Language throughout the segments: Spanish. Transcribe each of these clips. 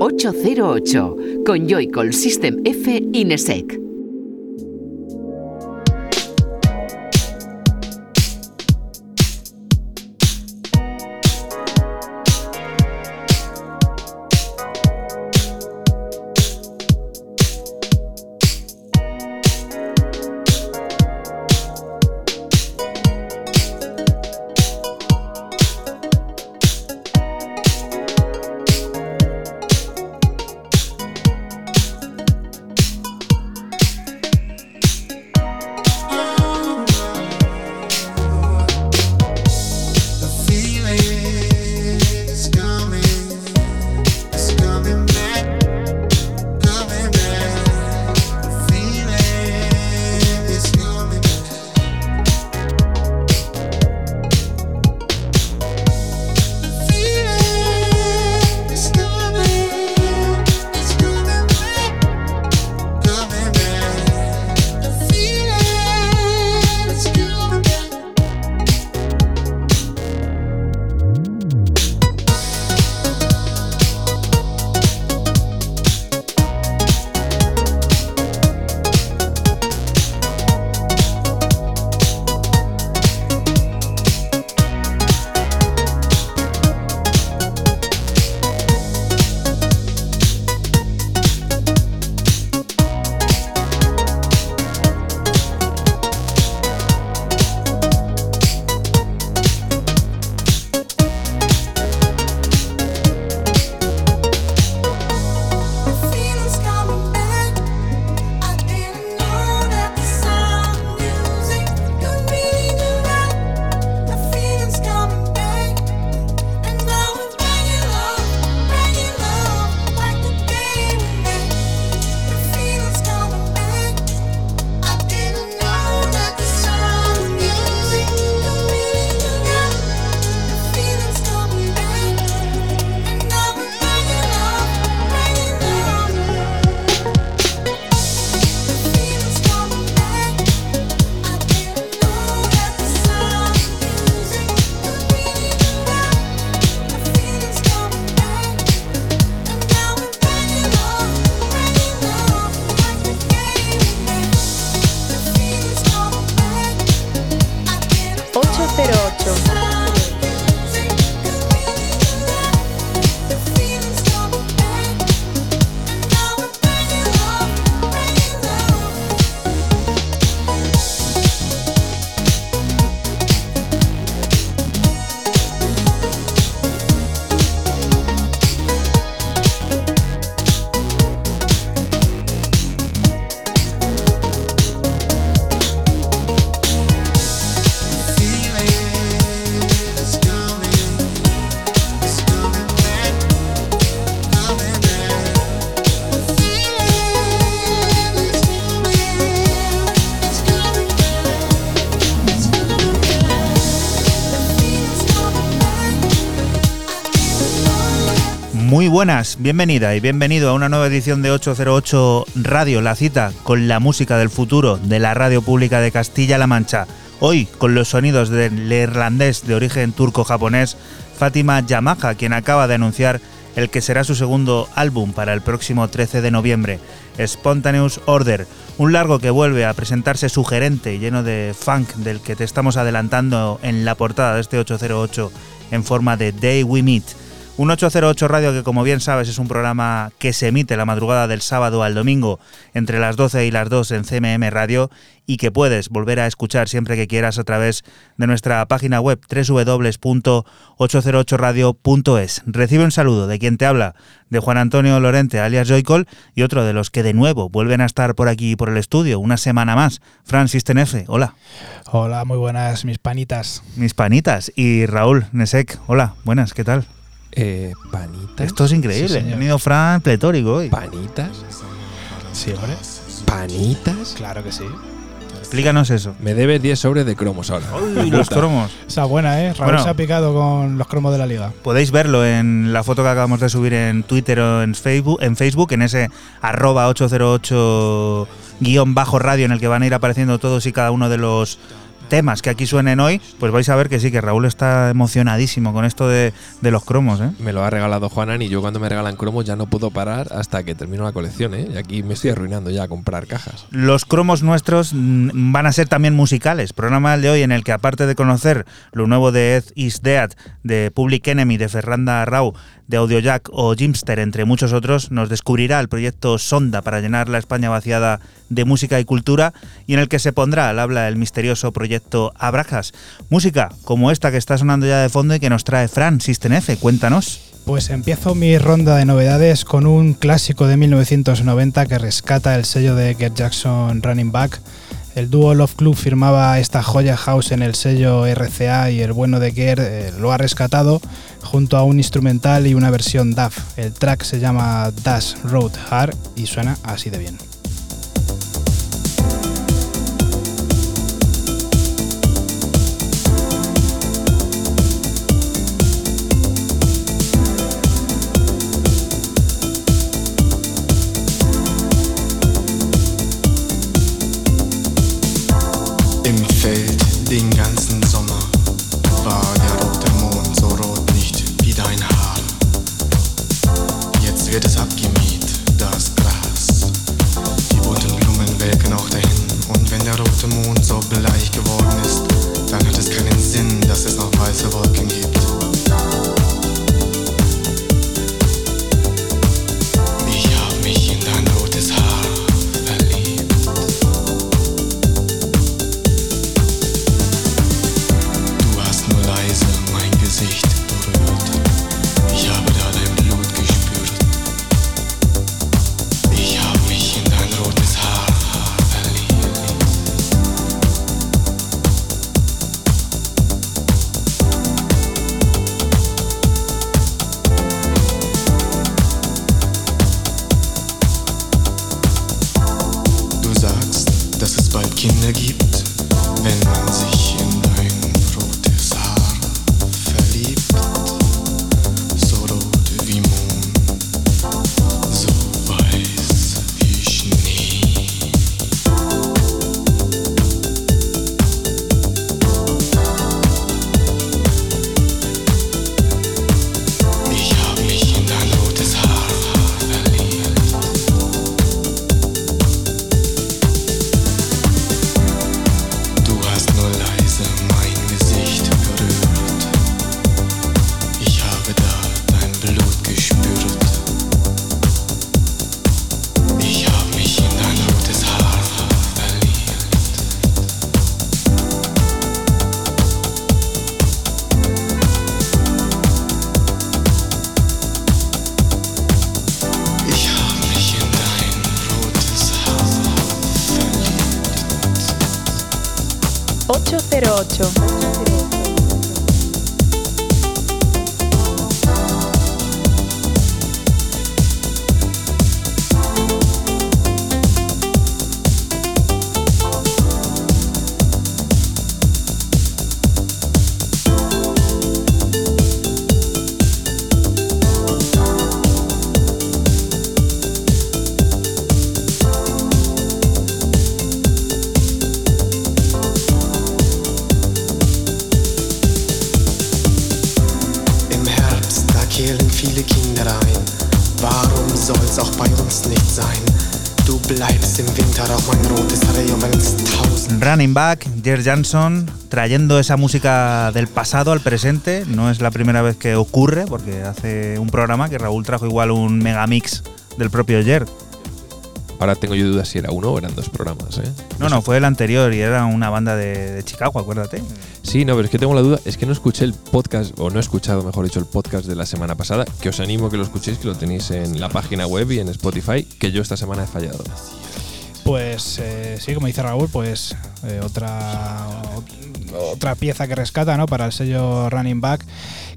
808 con Joycall System F Inesec. buenas, bienvenida y bienvenido a una nueva edición de 808 Radio, la cita con la música del futuro de la radio pública de Castilla-La Mancha. Hoy con los sonidos del irlandés de origen turco-japonés Fátima Yamaha, quien acaba de anunciar el que será su segundo álbum para el próximo 13 de noviembre, Spontaneous Order, un largo que vuelve a presentarse sugerente y lleno de funk del que te estamos adelantando en la portada de este 808 en forma de Day We Meet. Un 808 Radio que como bien sabes es un programa que se emite la madrugada del sábado al domingo entre las 12 y las 2 en CMM Radio y que puedes volver a escuchar siempre que quieras a través de nuestra página web www.808radio.es. Recibe un saludo de quien te habla, de Juan Antonio Lorente alias Joycol y otro de los que de nuevo vuelven a estar por aquí por el estudio una semana más, Francis Tenefe. Hola. Hola, muy buenas mis panitas. Mis panitas y Raúl Nesek. Hola, buenas, ¿qué tal? Eh, panitas. Esto es increíble. Sí, venido Fran pletórico hoy. ¿Panitas? Sí, hombre. ¿Panitas? Claro que sí. Explícanos eso. Me debe 10 sobres de cromos ahora. Uy, los cromos. Esa buena, ¿eh? Raúl Bueno. se ha picado con los cromos de la liga. Podéis verlo en la foto que acabamos de subir en Twitter o en Facebook, en, Facebook, en ese arroba 808 guion bajo radio en el que van a ir apareciendo todos y cada uno de los temas que aquí suenen hoy, pues vais a ver que sí, que Raúl está emocionadísimo con esto de, de los cromos, ¿eh? Me lo ha regalado Juanan y yo cuando me regalan cromos ya no puedo parar hasta que termino la colección, ¿eh? Y aquí me estoy arruinando ya a comprar cajas. Los cromos nuestros mm, van a ser también musicales. Programa de hoy en el que, aparte de conocer lo nuevo de Ed Is Dead, de Public Enemy, de Ferranda Rau, de Audiojack o Jimster, entre muchos otros, nos descubrirá el proyecto Sonda para llenar la España vaciada de música y cultura y en el que se pondrá al habla el misterioso proyecto Abrajas. Música como esta que está sonando ya de fondo y que nos trae Fran System F. Cuéntanos. Pues empiezo mi ronda de novedades con un clásico de 1990 que rescata el sello de Get Jackson Running Back. El dúo Love Club firmaba esta joya house en el sello RCA y el bueno de Gert eh, lo ha rescatado junto a un instrumental y una versión DAF. El track se llama Dash Road Hard y suena así de bien. Back, Jer Jansson, trayendo esa música del pasado al presente. No es la primera vez que ocurre, porque hace un programa que Raúl trajo igual un megamix del propio Jer. Ahora tengo yo dudas si era uno o eran dos programas, ¿eh? No, no, fue el anterior y era una banda de, de Chicago, acuérdate. Sí, no, pero es que tengo la duda, es que no escuché el podcast, o no he escuchado, mejor dicho, el podcast de la semana pasada, que os animo a que lo escuchéis, que lo tenéis en la página web y en Spotify, que yo esta semana he fallado. Pues eh, sí, como dice Raúl, pues eh, otra otra pieza que rescata, ¿no? Para el sello Running Back,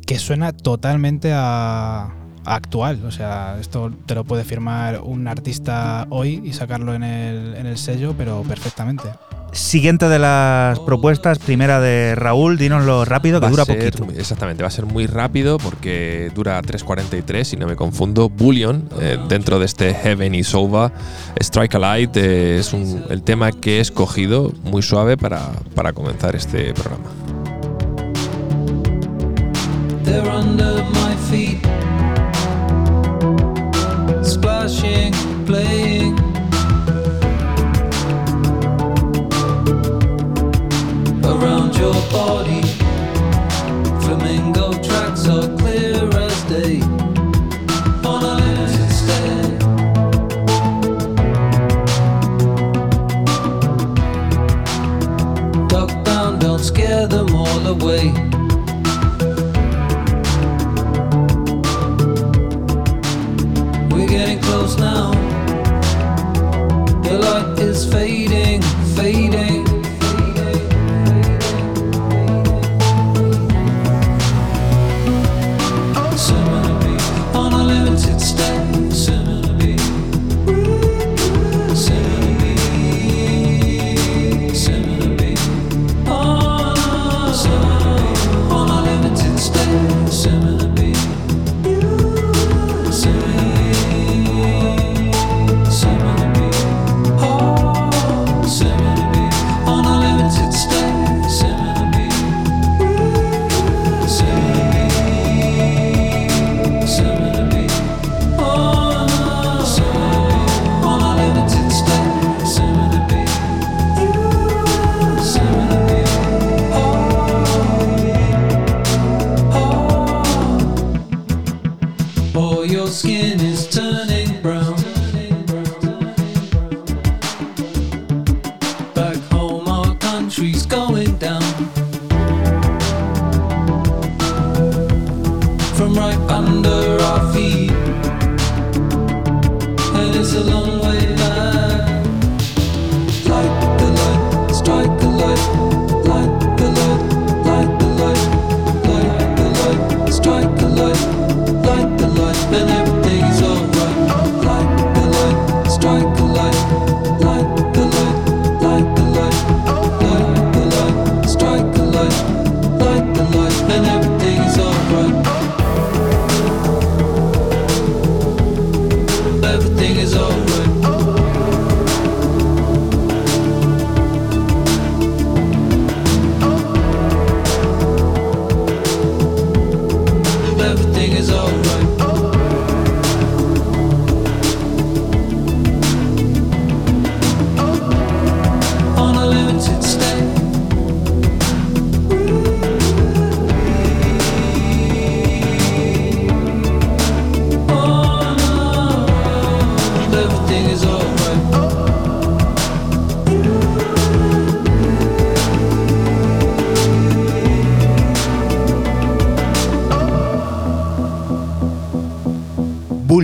que suena totalmente a, a actual. O sea, esto te lo puede firmar un artista hoy y sacarlo en el, en el sello, pero perfectamente. Siguiente de las propuestas, primera de Raúl, dínoslo rápido, que Va dura ser- poquito. Exactamente, va a ser muy rápido porque dura 3.43, si no me confundo. Bullion, eh, dentro de este Heaven is Over. Strike a Light eh, es un- el tema que he escogido, muy suave para, para comenzar este programa. They're under my feet, splashing, playing. Body, flamingo tracks are clear as day. On a. Duck down, don't scare them all away.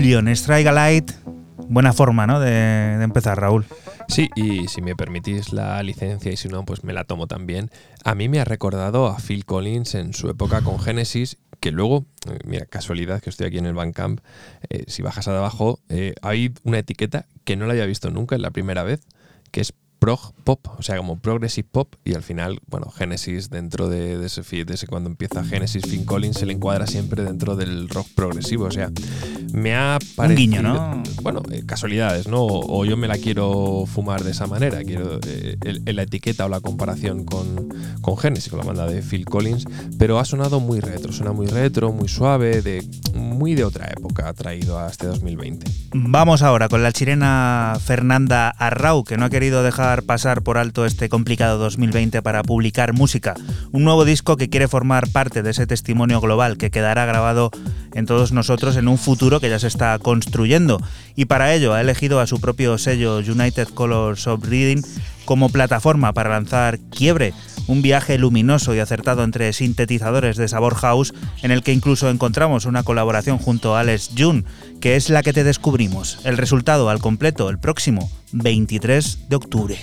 Bullion, Strike a Light. Buena forma, ¿no? De, empezar, Raúl. Sí, y si me permitís la licencia y si no, pues me la tomo también. A mí me ha recordado a Phil Collins en su época con Genesis, que luego, eh, mira, casualidad que estoy aquí en el Bandcamp, eh, si bajas a abajo, eh, hay una etiqueta que no la había visto nunca, es la primera vez, que es prog pop, o sea, como progressive pop, y al final, bueno, Genesis dentro de, ese, fi- de ese cuando empieza Genesis, Phil Collins se le encuadra siempre dentro del rock progresivo, o sea, me ha parecido... guiño, ¿no? Bueno, eh, casualidades, ¿no? O, o yo me la quiero fumar de esa manera, quiero eh, el- el- la etiqueta o la comparación con, con Genesis, con la banda de Phil Collins, pero ha sonado muy retro, suena muy retro, muy suave, de muy de otra época, traído a este 2020. Vamos ahora con la chilena Fernanda Arrau, que no ha querido dejar pasar por alto este complicado 2020 para publicar música. Un nuevo disco que quiere formar parte de ese testimonio global que quedará grabado en todos nosotros en un futuro que ya se está construyendo. Y para ello ha elegido a su propio sello United Colors of Reading como plataforma para lanzar Quiebre, un viaje luminoso y acertado entre sintetizadores de sabor house en el que incluso encontramos una colaboración junto a Alex June, que es la que te descubrimos. El resultado al completo el próximo 23 de octubre.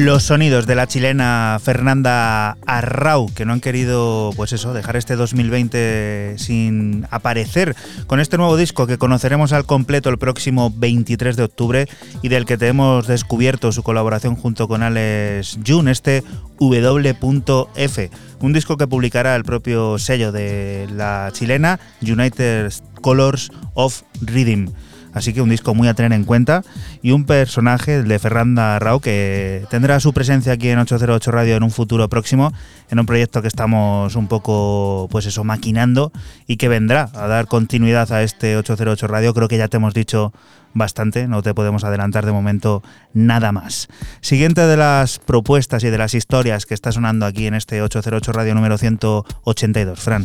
Los sonidos de la chilena Fernanda Arrau, que no han querido, pues eso, dejar este 2020 sin aparecer con este nuevo disco que conoceremos al completo el próximo 23 de octubre y del que te hemos descubierto su colaboración junto con Alex June, este W.F, un disco que publicará el propio sello de la chilena United Colors of Rhythm. Así que un disco muy a tener en cuenta y un personaje, el de Fernanda Rao, que tendrá su presencia aquí en 808 Radio en un futuro próximo, en un proyecto que estamos un poco, pues eso, maquinando y que vendrá a dar continuidad a este 808 Radio. Creo que ya te hemos dicho bastante, no te podemos adelantar de momento nada más. Siguiente de las propuestas y de las historias que está sonando aquí en este 808 Radio número 182. Fran.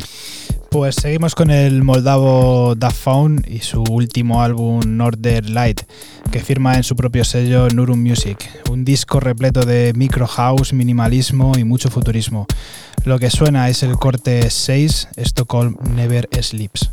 Pues seguimos con el moldavo Daft Faun y su último álbum Northern Light, que firma en su propio sello Nurum Music, un disco repleto de micro house, minimalismo y mucho futurismo. Lo que suena es el corte 6, Stockholm Never Sleeps.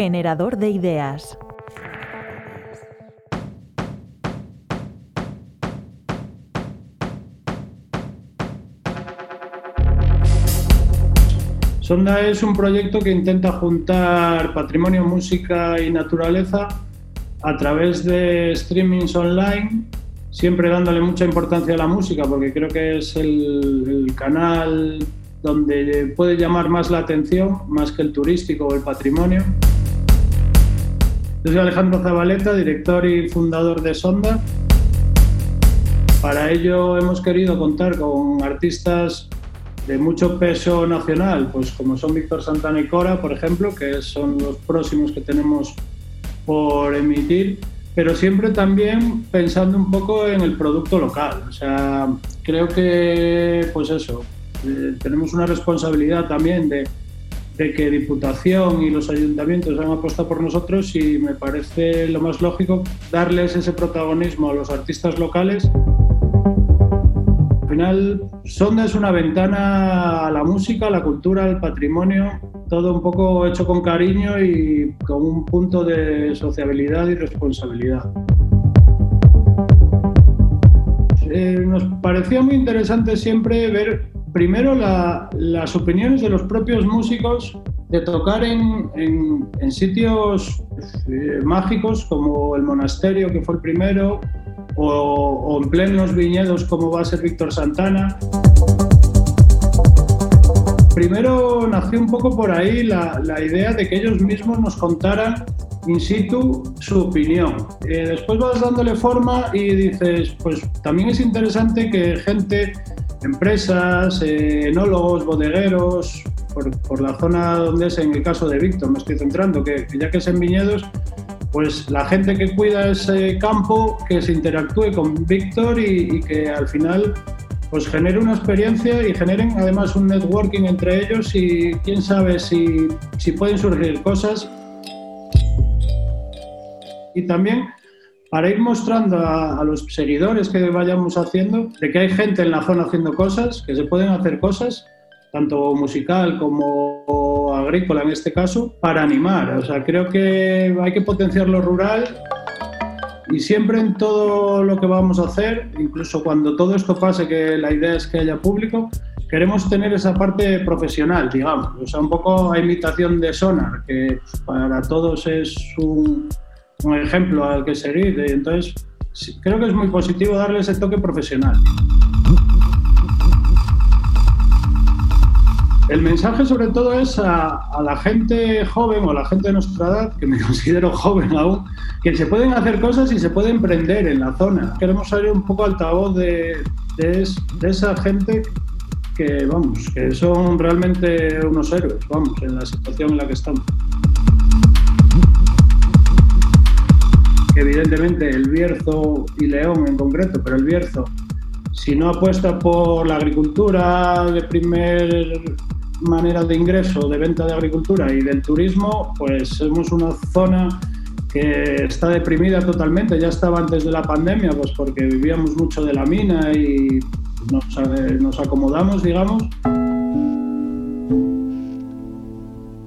Generador de ideas. Sonda es un proyecto que intenta juntar patrimonio, música y naturaleza a través de streamings online, siempre dándole mucha importancia a la música, porque creo que es el, canal donde puede llamar más la atención, más que el turístico o el patrimonio. Yo soy Alejandro Zabaleta, director y fundador de Sonda. Para ello hemos querido contar con artistas de mucho peso nacional, pues como son Víctor Santana y Cora, por ejemplo, que son los próximos que tenemos por emitir, pero siempre también pensando un poco en el producto local. O sea, creo que, pues eso, eh, tenemos una responsabilidad también de, de que Diputación y los ayuntamientos han apostado por nosotros y me parece lo más lógico darles ese protagonismo a los artistas locales. Al final, Sonda es una ventana a la música, a la cultura, al patrimonio, todo un poco hecho con cariño y con un punto de sociabilidad y responsabilidad. Eh, nos parecía muy interesante siempre ver primero la- las opiniones de los propios músicos de tocar en, sitios eh, mágicos como el monasterio, que fue el primero, o, en plenos viñedos como va a ser Víctor Santana. Primero nació un poco por ahí la, la idea de que ellos mismos nos contaran in situ su opinión. Eh, después vas dándole forma y dices, pues también es interesante que gente, empresas, eh, enólogos, bodegueros, por, por la zona donde es en el caso de Víctor, me estoy centrando, que, ya que es en viñedos, pues la gente que cuida ese campo, que se interactúe con Víctor y, y que al final pues genere una experiencia y generen además un networking entre ellos y quién sabe si, si pueden surgir cosas. Y también para ir mostrando a, los seguidores que vayamos haciendo de que hay gente en la zona haciendo cosas, que se pueden hacer cosas, tanto musical como agrícola en este caso, para animar. O sea, creo que hay que potenciar lo rural y siempre en todo lo que vamos a hacer, incluso cuando todo esto pase, que la idea es que haya público, queremos tener esa parte profesional, digamos, o sea, un poco a imitación de Sonar, que para todos es un, un ejemplo al que seguir. Entonces, creo que es muy positivo darle ese toque profesional. El mensaje sobre todo es a, la gente joven o a la gente de nuestra edad, que me considero joven aún, que se pueden hacer cosas y se puede emprender en la zona. Queremos salir un poco altavoz de, de, de esa gente que, vamos, que son realmente unos héroes, vamos, en la situación en la que estamos. Evidentemente el Bierzo y León en concreto, pero el Bierzo, si no apuesta por la agricultura de primer manera de ingreso, de venta de agricultura y del turismo, pues somos una zona que está deprimida totalmente. Ya estaba antes de la pandemia, pues porque vivíamos mucho de la mina y nos, nos acomodamos, digamos.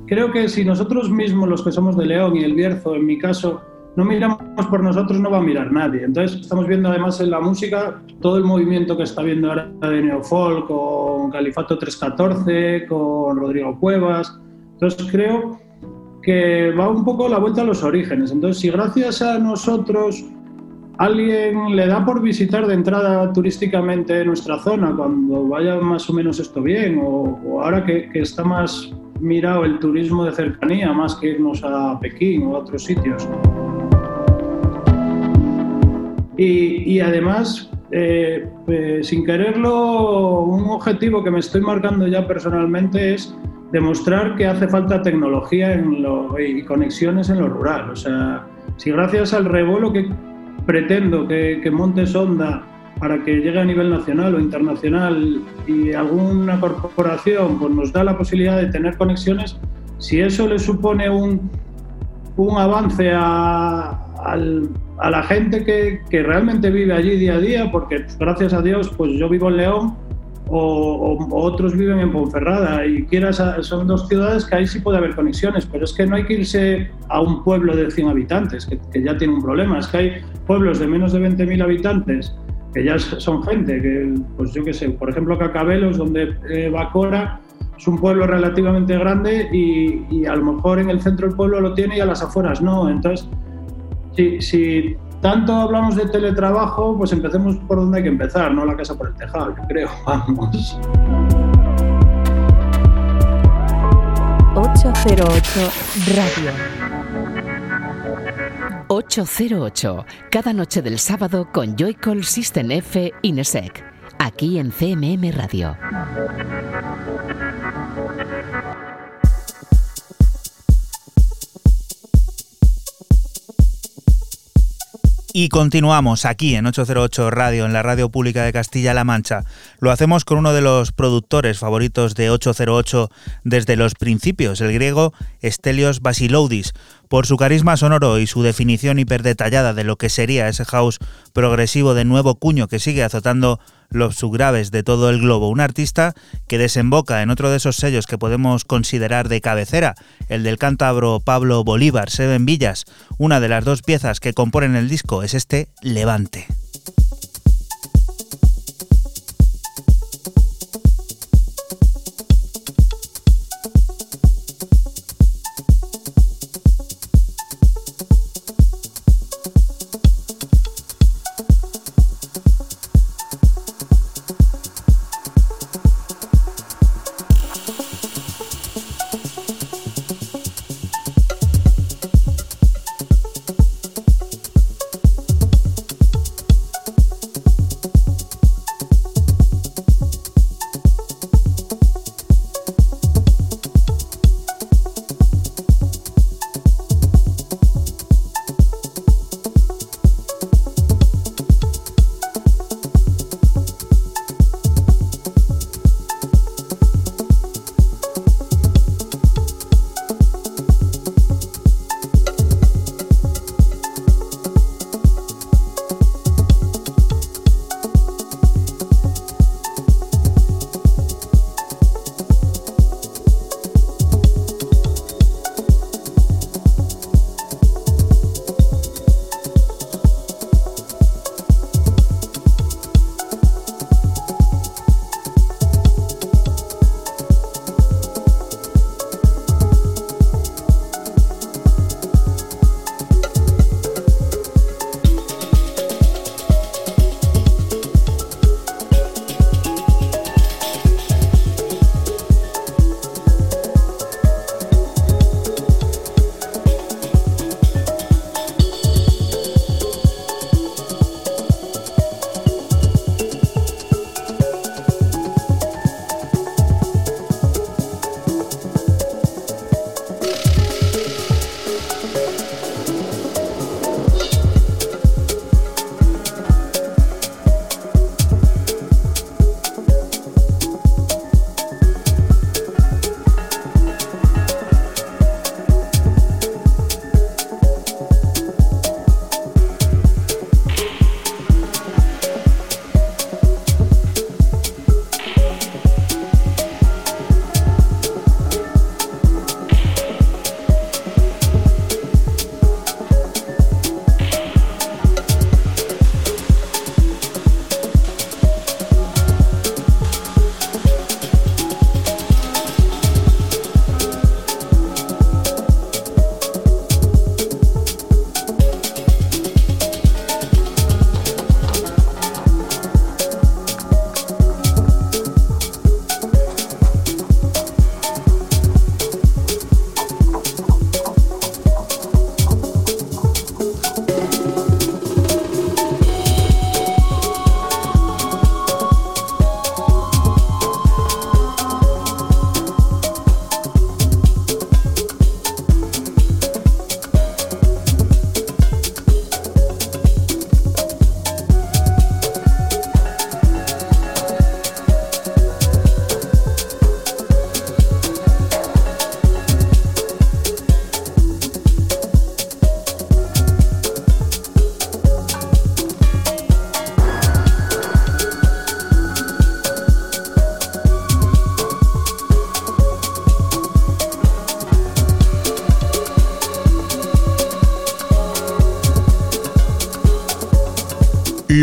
Creo que si nosotros mismos, los que somos de León y el Bierzo, en mi caso, no miramos por nosotros, no va a mirar nadie. Entonces, estamos viendo además en la música todo el movimiento que está viendo ahora de Neofolk, con Califato 314, con Rodrigo Cuevas. Entonces, creo que va un poco la vuelta a los orígenes. Entonces, si gracias a nosotros alguien le da por visitar de entrada turísticamente nuestra zona cuando vaya más o menos esto bien, o, ahora que, que está más mirado el turismo de cercanía más que irnos a Pekín o a otros sitios. Y, y además, eh, pues, sin quererlo, un objetivo que me estoy marcando ya personalmente es demostrar que hace falta tecnología en lo, y conexiones en lo rural. O sea, si gracias al revuelo que pretendo que, que monte Sonda para que llegue a nivel nacional o internacional y alguna corporación pues, nos da la posibilidad de tener conexiones, si eso le supone un, un avance a, al, a la gente que, que, realmente vive allí día a día, porque gracias a Dios pues yo vivo en León o, o, otros viven en Ponferrada y quieras, son dos ciudades que ahí sí puede haber conexiones, pero es que no hay que irse a un pueblo de 100 habitantes, que, que ya tiene un problema, es que hay pueblos de menos de 20.000 habitantes que ya son gente, que pues yo qué sé, por ejemplo Cacabelos, donde eh, Bacora es un pueblo relativamente grande y, y, a lo mejor en el centro del pueblo lo tiene y a las afueras no. Entonces, si, si tanto hablamos de teletrabajo, pues empecemos por donde hay que empezar, no la casa por el tejado, yo creo, vamos. 808 Radio. 808, cada noche del sábado con Joycall System F Inesec, aquí en CMM Radio. Y continuamos aquí en 808 Radio, en la radio pública de Castilla-La Mancha. Lo hacemos con uno de los productores favoritos de 808 desde los principios, el griego Stelios Basiloudis, por su carisma sonoro y su definición hiperdetallada de lo que sería ese house progresivo de nuevo cuño que sigue azotando los subgraves de todo el globo. Un artista que desemboca en otro de esos sellos que podemos considerar de cabecera, el del cántabro Pablo Bolívar, Seven Villas. Una de las dos piezas que componen el disco es este Levante.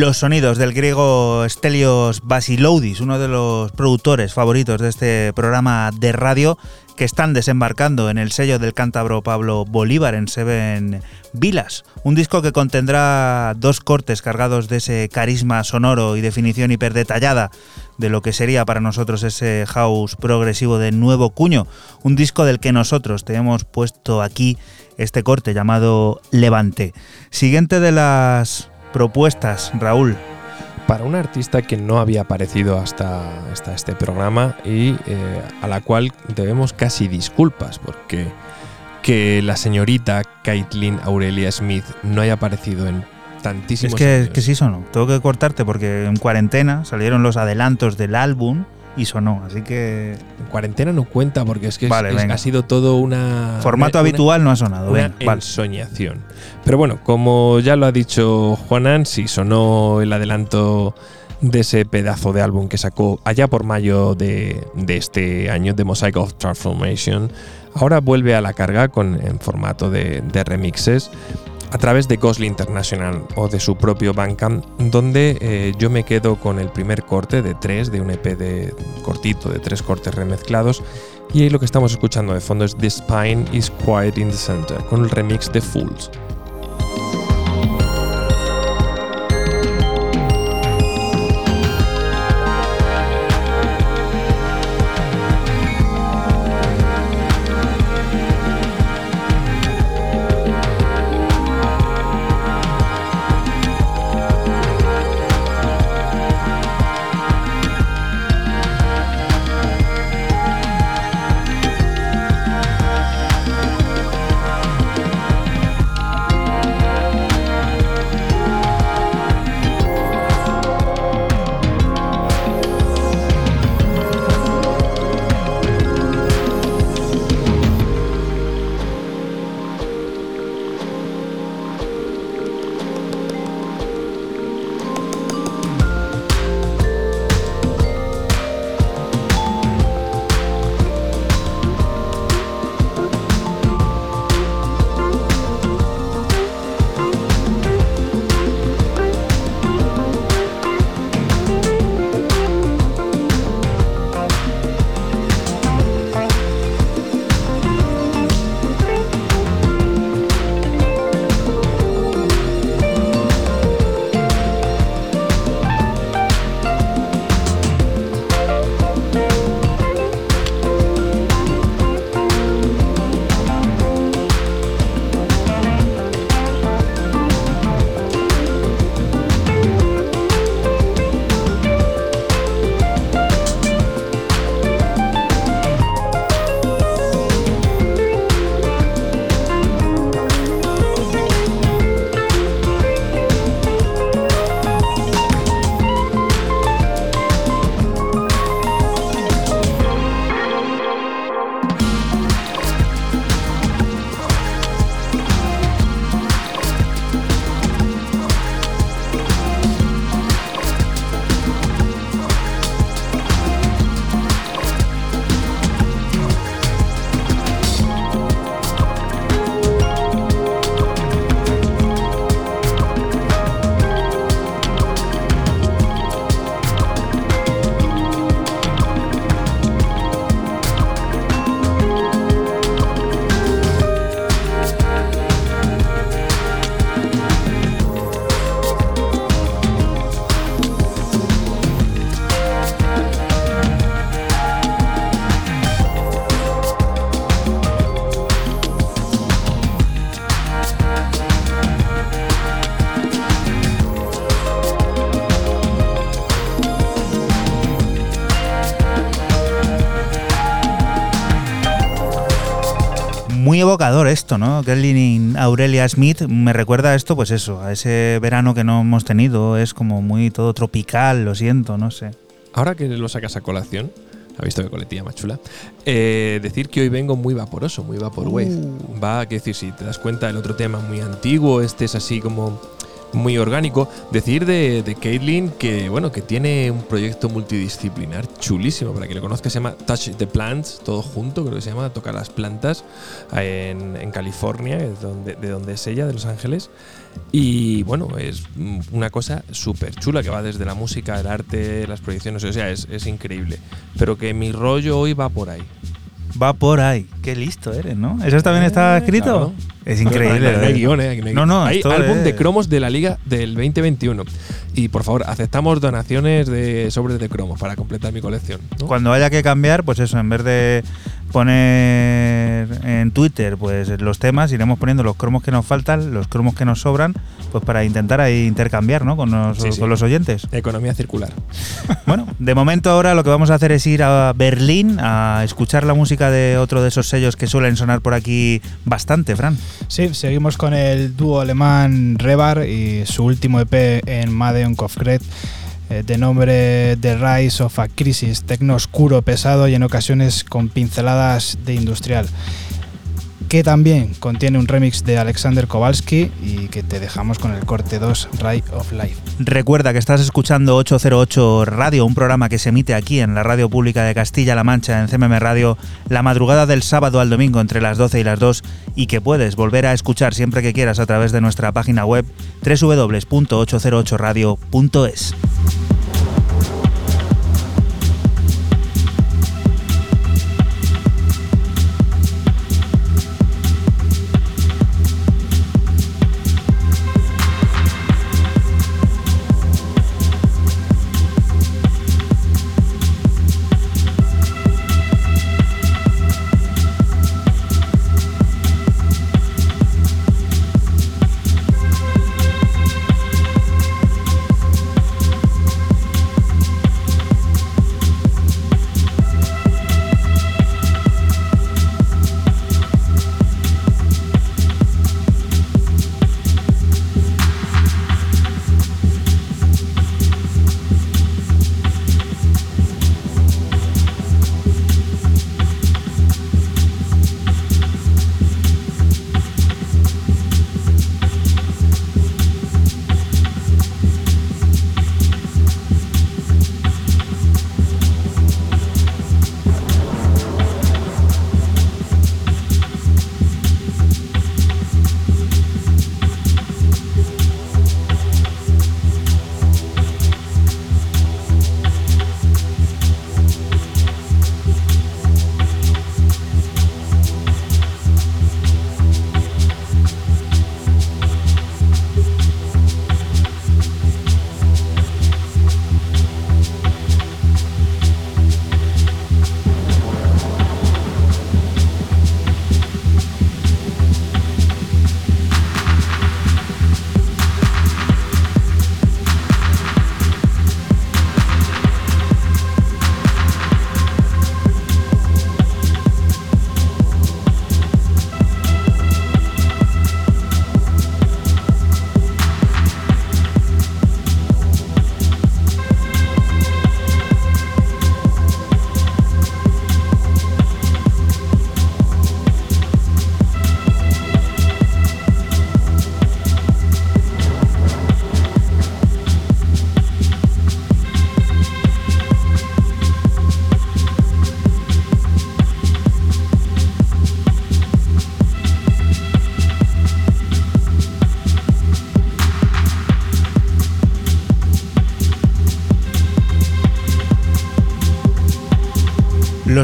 Los sonidos del griego Stelios Basiloudis, uno de los productores favoritos de este programa de radio, que están desembarcando en el sello del cántabro Pablo Bolívar en Seven Vilas, un disco que contendrá dos cortes cargados de ese carisma sonoro y definición hiperdetallada de lo que sería para nosotros ese house progresivo de nuevo cuño, un disco del que nosotros te hemos puesto aquí este corte llamado Levante. Siguiente de las propuestas, Raúl. Para un artista que no había aparecido hasta, hasta este programa y eh, a la cual debemos casi disculpas porque que la señorita Caitlin Aurelia Smith no haya aparecido en tantísimos Es que, años. que sí sonó. Tengo que cortarte porque en cuarentena salieron los adelantos del álbum y sonó. Así que En cuarentena no cuenta porque es que Vale, es- ha sido todo una formato una- habitual no ha sonado. una Venga, vale. Pero bueno, como ya lo ha dicho Juanan, sí sonó el adelanto de ese pedazo de álbum que sacó allá por mayo de, de este año, de Mosaic of Transformation. Ahora vuelve a la carga con, en formato de, de remixes a través de Ghostly International o de su propio Bandcamp, donde eh, yo me quedo con el primer corte de tres, de un EP de cortito, de tres cortes remezclados, y ahí lo que estamos escuchando de fondo es The Spine is Quiet in the Center, con el remix de Fools. Evocador esto, ¿no? Kelly Aurelia Smith me recuerda a esto, pues eso, a ese verano que no hemos tenido. Es como muy todo tropical, lo siento, no sé. Ahora que lo sacas a colación, ha visto que coletilla más chula, eh, decir que hoy vengo muy vaporoso, muy vaporwave. Va, que decir, si te das cuenta, el otro tema muy antiguo, este es así como muy orgánico. Decir de, de Caitlin que, bueno, que tiene un proyecto multidisciplinar chulísimo. Para quien lo conozca, se llama Touch the Plants, todo junto, creo que se llama Tocar las Plantas, en, en California, de donde es ella, de Los Ángeles. Y bueno, es una cosa súper chula que va desde la música, el arte, las proyecciones, o sea, es, es increíble. Pero que mi rollo hoy va por ahí. Va por ahí. Qué listo eres, ¿no? ¿Eso también está escrito? claro. Es increíble. No, no No, no, Hay álbum es- de cromos de la liga del 2021. Y por favor, aceptamos donaciones de sobres de cromos para completar mi colección. Cuando haya que cambiar, pues eso, en vez de poner en Twitter pues los temas, iremos poniendo los cromos que nos faltan, los cromos que nos sobran, pues para intentar ahí intercambiar, ¿no? Con los, Sí, sí. con los oyentes. Economía circular. Bueno, de momento ahora lo que vamos a hacer es ir a Berlín a escuchar la música de otro de esos sellos que suelen sonar por aquí bastante, Fran. Sí, seguimos con el dúo alemán Rebar y su último EP en Madeon Kofkret eh, de nombre The Rise of a Crisis, tecno oscuro, pesado y en ocasiones con pinceladas de industrial, que también contiene un remix de Alexander Kowalski y que te dejamos con el corte 2 Ray of Life. Recuerda que estás escuchando 808 Radio, un programa que se emite aquí en la radio pública de Castilla-La Mancha, en CMM Radio, la madrugada del sábado al domingo entre las 12 y las 2 y que puedes volver a escuchar siempre que quieras a través de nuestra página web www.808radio.es.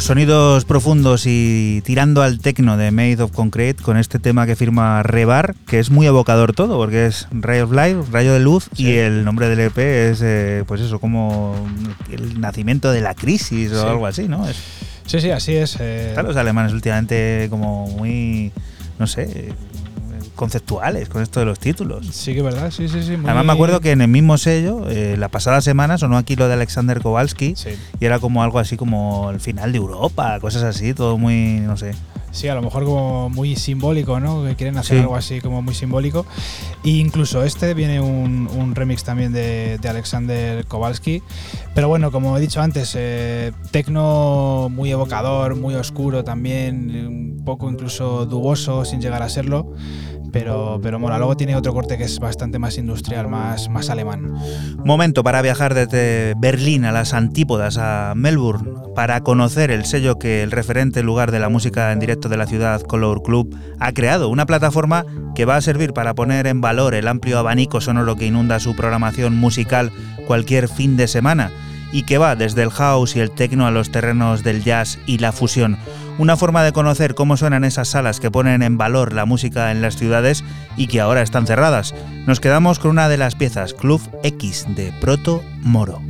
Sonidos profundos y tirando al tecno de Made of Concrete con este tema que firma Rebar, que es muy evocador todo, porque es Ray of Life, rayo de luz, y el nombre del EP es, eh, pues eso, como el nacimiento de la crisis o Sí. algo así, ¿no? Es, Sí, sí, así es. eh, están los alemanes últimamente como muy, no sé, conceptuales con esto de los títulos. Sí que es verdad, sí, sí, sí. muy- Además me acuerdo que en el mismo sello, eh, la pasada semana sonó aquí lo de Alexander Kowalski Sí. y era como algo así como el final de Europa, cosas así, todo muy, no sé. Sí, a lo mejor como muy simbólico, ¿no? Que quieren hacer Sí. algo así como muy simbólico. E incluso este viene un, un remix también de, de Alexander Kowalski. Pero bueno, como he dicho antes, eh, tecno muy evocador, muy oscuro también, un poco incluso duboso sin llegar a serlo. Pero, pero mola. Luego tiene otro corte que es bastante más industrial, más, más alemán. Momento para viajar desde Berlín a las antípodas, a Melbourne, para conocer el sello que el referente lugar de la música en directo de la ciudad, Color Club, ha creado. Una plataforma que va a servir para poner en valor el amplio abanico sonoro que inunda su programación musical cualquier fin de semana y que va desde el house y el techno a los terrenos del jazz y la fusión. Una forma de conocer cómo suenan esas salas que ponen en valor la música en las ciudades y que ahora están cerradas. Nos quedamos con una de las piezas, Club X de Proto Moro.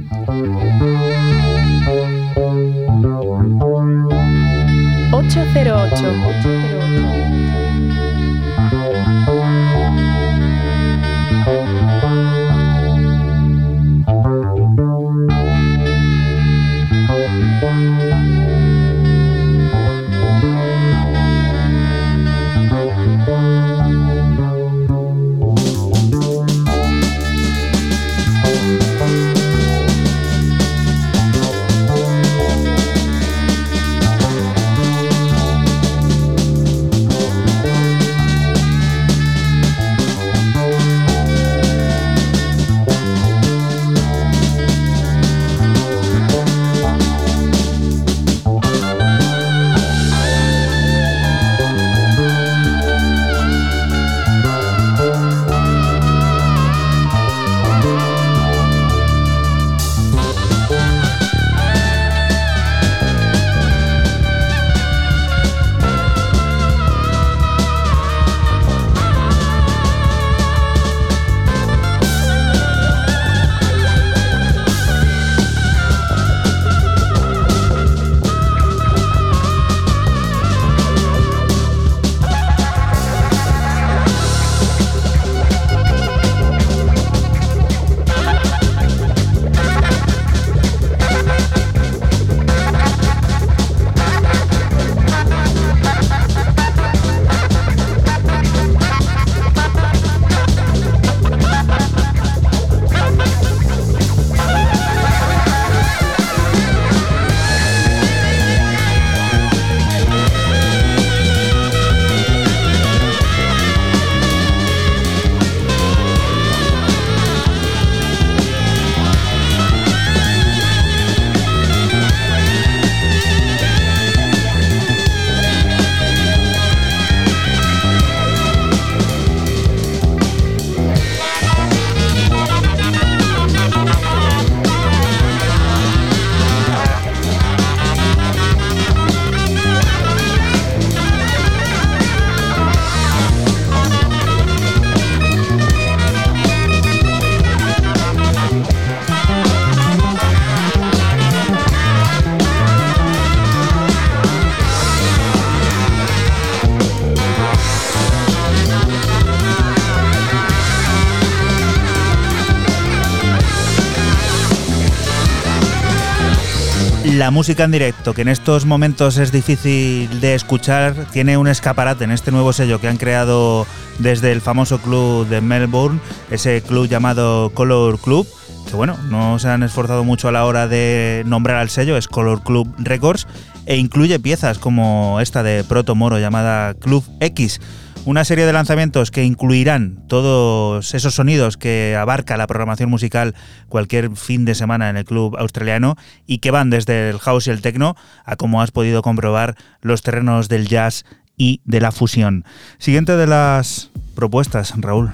La música en directo, que en estos momentos es difícil de escuchar, tiene un escaparate en este nuevo sello que han creado desde el famoso club de Melbourne, ese club llamado Color Club, que bueno, no se han esforzado mucho a la hora de nombrar al sello, es Color Club Records, e incluye piezas como esta de Proto Moro llamada Club X una serie de lanzamientos que incluirán todos esos sonidos que abarca la programación musical cualquier fin de semana en el club australiano y que van desde el house y el techno a, como has podido comprobar, los terrenos del jazz y de la fusión. Siguiente de las propuestas, Raúl.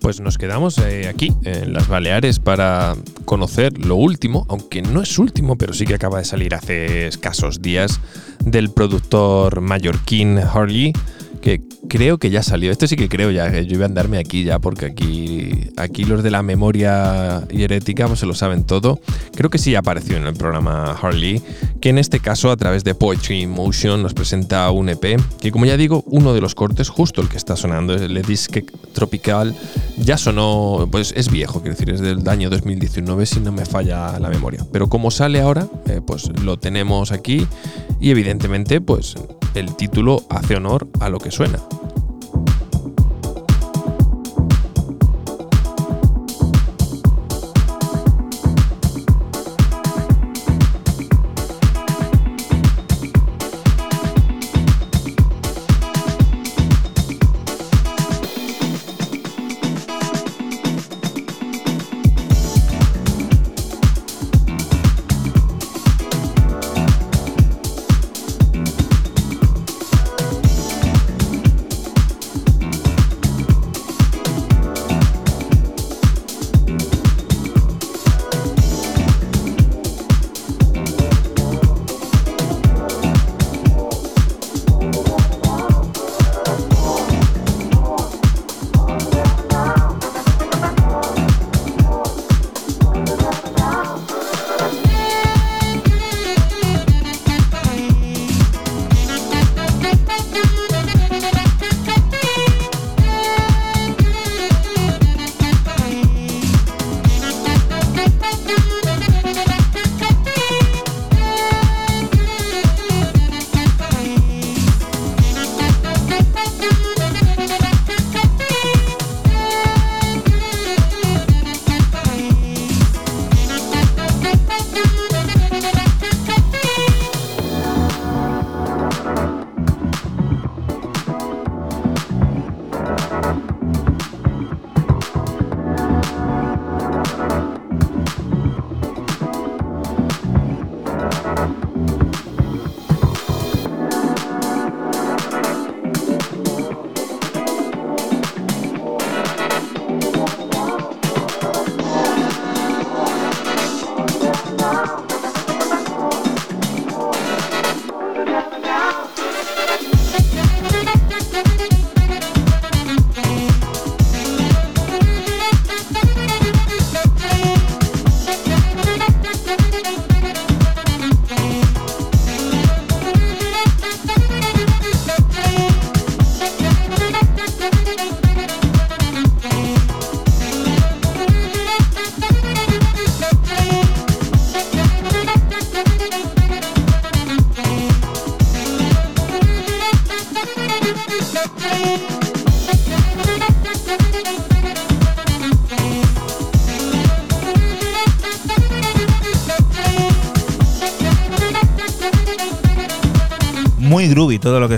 Pues nos quedamos eh, aquí, en las Baleares, para conocer lo último, aunque no es último, pero sí que acaba de salir hace escasos días, del productor mallorquín Harley que creo que ya salió. Este sí que creo ya, yo iba a andarme aquí ya, porque aquí, aquí los de la memoria herética pues, se lo saben todo. Creo que sí apareció en el programa Harley, que en este caso a través de Poetry Motion nos presenta un EP, que como ya digo, uno de los cortes, justo el que está sonando, el Disque Tropical, ya sonó, pues es viejo, quiero decir, es del año 2019 si no me falla la memoria. Pero como sale ahora, eh, pues lo tenemos aquí y evidentemente pues el título hace honor a lo que suena.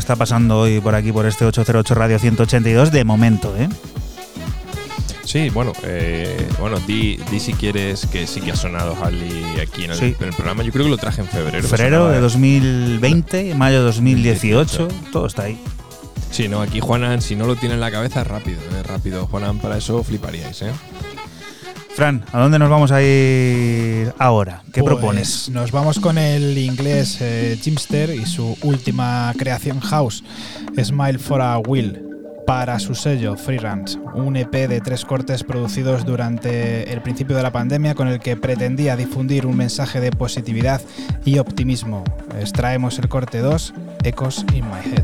Está pasando hoy por aquí, por este 808 Radio 182, de momento, ¿eh? Sí, bueno, eh, bueno, di, di si quieres que sí que ha sonado Harley aquí en el, Sí. en el programa. Yo creo que lo traje en febrero. Febrero de 2020, mayo de 2018, todo está ahí. Sí, no, aquí Juanan, si no lo tiene en la cabeza, rápido, eh, rápido. Juanan, para eso fliparíais, ¿eh? Fran, ¿a dónde nos vamos a ir ahora? ¿Qué Pues propones? Nos vamos con el inglés eh, Jimster y su última creación house, Smile for a Will, para su sello Freeruns, un EP de tres cortes producidos durante el principio de la pandemia con el que pretendía difundir un mensaje de positividad y optimismo. Extraemos el corte 2, Echoes in My Head.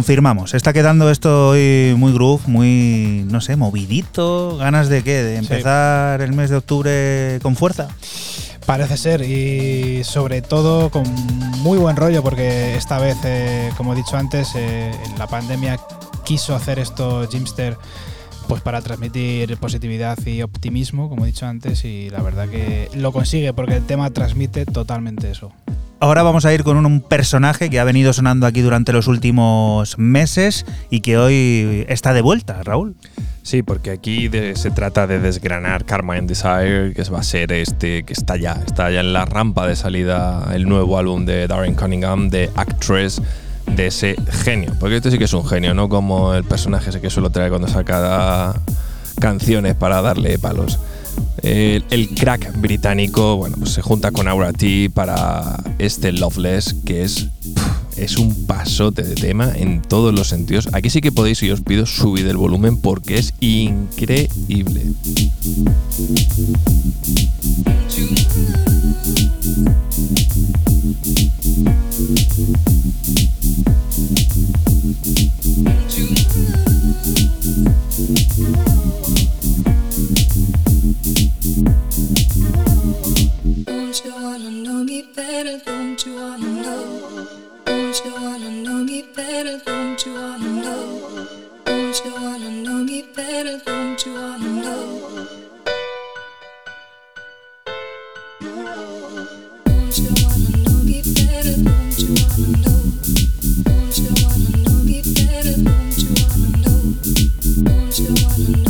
Confirmamos, está quedando esto hoy muy groove, muy, no sé, movidito. ¿Ganas de qué? ¿De Sí. empezar el mes de octubre con fuerza? Parece ser, y sobre todo con muy buen rollo, porque esta vez, eh, como he dicho antes, eh, la pandemia quiso hacer esto Jimster pues para transmitir positividad y optimismo, como he dicho antes, y la verdad que lo consigue, porque el tema transmite totalmente eso. Ahora vamos a ir con un, personaje que ha venido sonando aquí durante los últimos meses y que hoy está de vuelta, Raúl. Sí, porque aquí de- se trata de desgranar Karma and Desire, que va a ser este, que está ya, está ya en la rampa de salida el nuevo álbum de Darren Cunningham, de Actress, de ese genio. Porque este sí que es un genio, no como el personaje ese que suelo traer cuando saca canciones para darle palos. El, crack británico, bueno, pues se junta con Aura T para este Loveless, que es, es un pasote de tema en todos los sentidos. Aquí sí que podéis, y os pido, subir el volumen porque es increíble. Don't you wanna know me better? Don't you wanna know? Don't you wanna know me better? Don't you wanna know? Don't you wanna know me better? Don't you wanna know? Don't you wanna know me better? Don't you wanna know? Don't you wanna know me better? Don't you wanna know? Don't you wanna know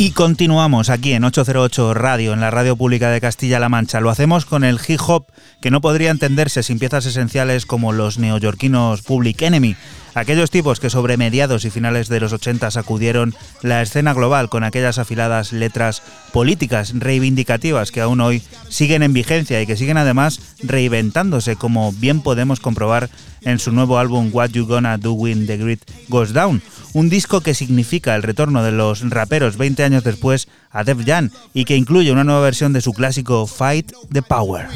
Y continuamos aquí en 808 Radio, en la radio pública de Castilla-La Mancha. Lo hacemos con el hip hop, que no podría entenderse sin piezas esenciales como los neoyorquinos Public Enemy, aquellos tipos que sobre mediados y finales de los 80 sacudieron la escena global con aquellas afiladas letras políticas reivindicativas que aún hoy siguen en vigencia y que siguen además reinventándose, como bien podemos comprobar en su nuevo álbum What You Gonna Do When the Grid Goes Down, un disco que significa el retorno de los raperos 20 años después a Def Jam y que incluye una nueva versión de su clásico Fight the Power.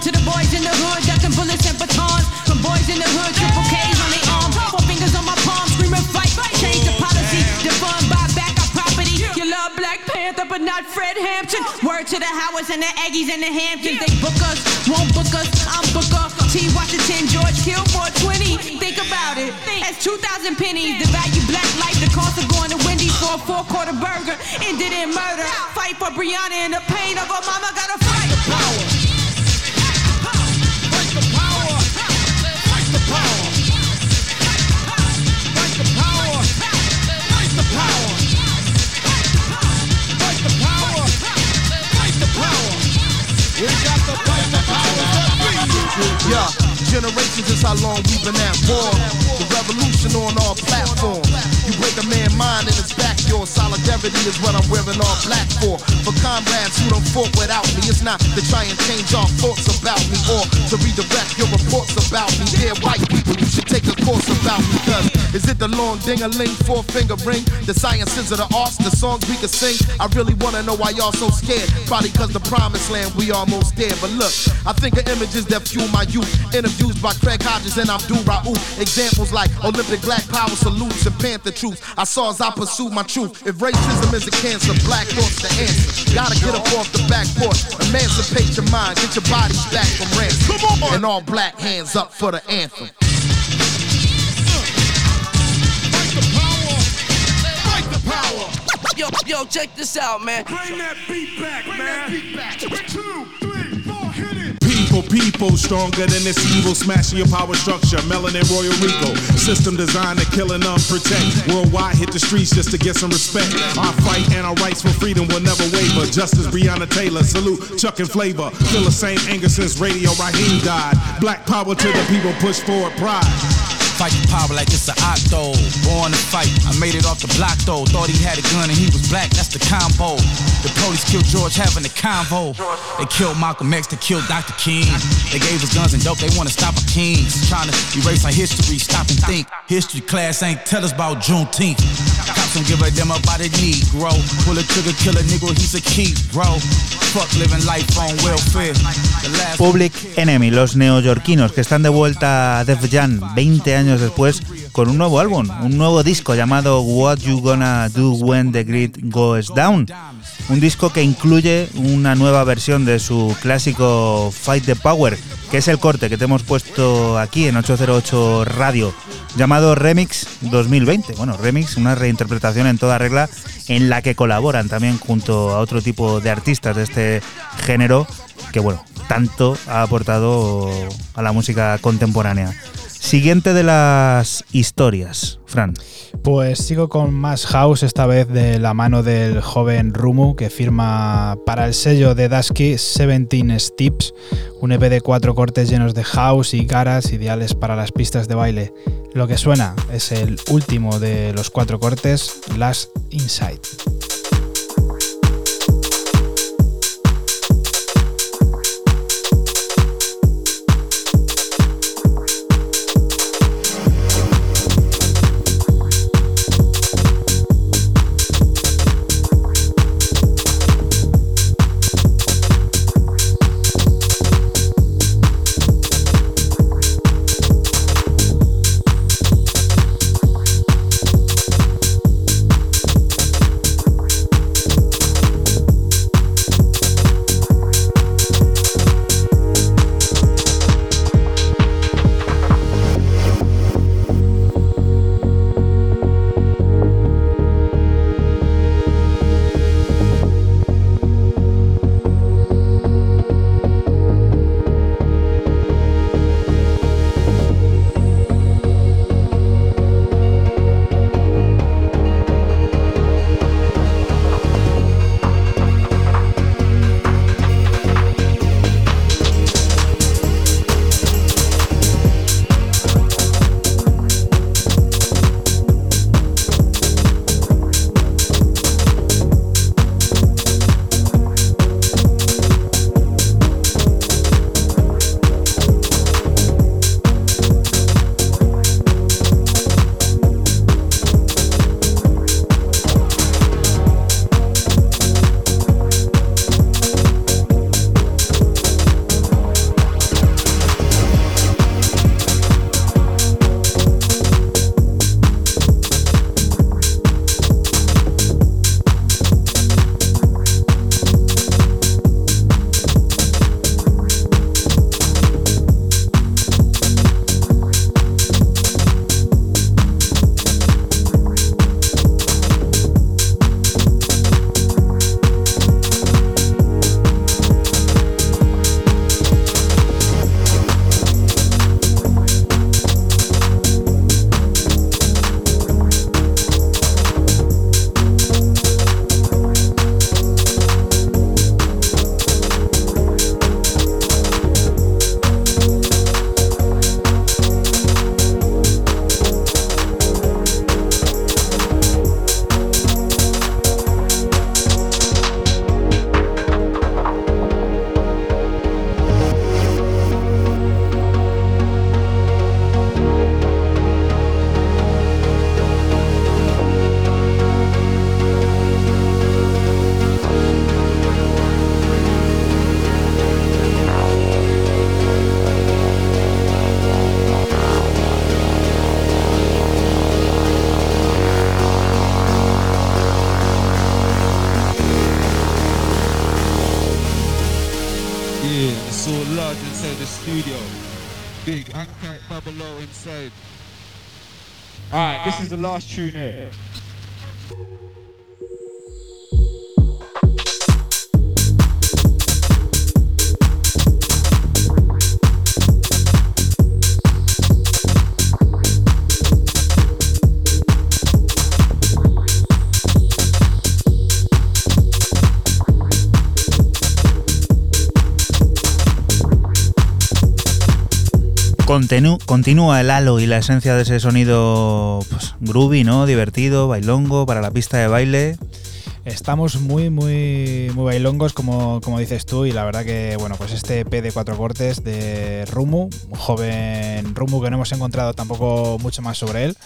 to the boys in the hood, ducking bullets and batons. From boys in the hood, triple K's on their arm, four fingers on my palm, screaming fight, change the policy, defund, buy back our property. You love Black Panther, but not Fred Hampton. Word to the Howards and the Aggies and the Hamptons, they book us, won't book us. I'm Booker, T. Washington, George Kilmore, 20. Think about it. That's 2,000 pennies. The value black life, the cost of going to Wendy's for a four quarter burger ended in murder. Fight for Brianna and the pain of a mama. Gotta fight power. We got to fight the power. Yeah, generations is how long we've been at war. The revolution on all platforms. You break a man's mind and it's back yours. Solidarity is what I'm wearing all black for. For comrades who don't fought without me, it's not to try and change our thoughts about me or to redirect your reports about me. Dear white people, you should take a course about me. Cause is it the long ding-a-ling, four finger ring? The sciences of the arts, the songs we can sing? I really wanna know why y'all so scared. Probably cause the promised land we almost there. But look, I think of images that fuel my youth. Interviews by Craig Hodges and Abdul Raouf. Examples like Olympic black power salutes and Panther truth. I saw as I pursued my truth. If racism is a cancer, black thought's the answer. Gotta get up off the back porch, emancipate your mind, get your bodies back from ransom. Come on! And all black hands up for the anthem. Fight the power. Fight the power. Yo, yo, check this out, man. Bring that beat back, Bring man. That beat back. Two, three, four, hit it. People, people, stronger than this evil, smashing your power structure. Melanin Royal Rico, system designed to kill and unprotect. Worldwide, hit the streets just to get some respect. Our fight and our rights for freedom will never waver. Justice Breonna Taylor, salute Chuck and Flavor. Feel the same anger since Radio Raheem died. Black power to the people, push forward pride. Fight the power like it's an octo. Born to fight. I made it off the block though. Thought he had a gun and he was black. That's the combo. The police killed George having a convo. They killed Malcolm X. They killed Dr. King. They gave us guns and dope. They wanna stop our kings. Trying to erase our history. Stop and think. History class ain't tell us about Juneteenth. Don't give a damn about a a nigga. He's a key, bro. Fuck living life on welfare. Public Enemy, los neoyorquinos que están de vuelta a Def Jam 20 años después con un nuevo álbum, un nuevo disco llamado What You Gonna Do When the Grid Goes Down. Un disco que incluye una nueva versión de su clásico Fight the Power, que es el corte que te hemos puesto aquí en 808 Radio, llamado Remix 2020. Bueno, Remix, una reinterpretación en toda regla en la que colaboran también junto a otro tipo de artistas de este género que, bueno, tanto ha aportado a la música contemporánea. Siguiente de las historias, Fran. Pues sigo con más house, esta vez de la mano del joven Rumu, que firma para el sello de Dasky 17 Steps, un EP de cuatro cortes llenos de house y caras ideales para las pistas de baile. Lo que suena es el último de los cuatro cortes, Last Inside. The last tune continúa el halo y la esencia de ese sonido pues, groovy, ¿no? Divertido, bailongo, para la pista de baile. Estamos muy, muy, muy bailongos, como, como dices tú, y la verdad que, bueno, pues este EP de cuatro cortes de Rumu, un joven Rumu que no hemos encontrado tampoco mucho más sobre él.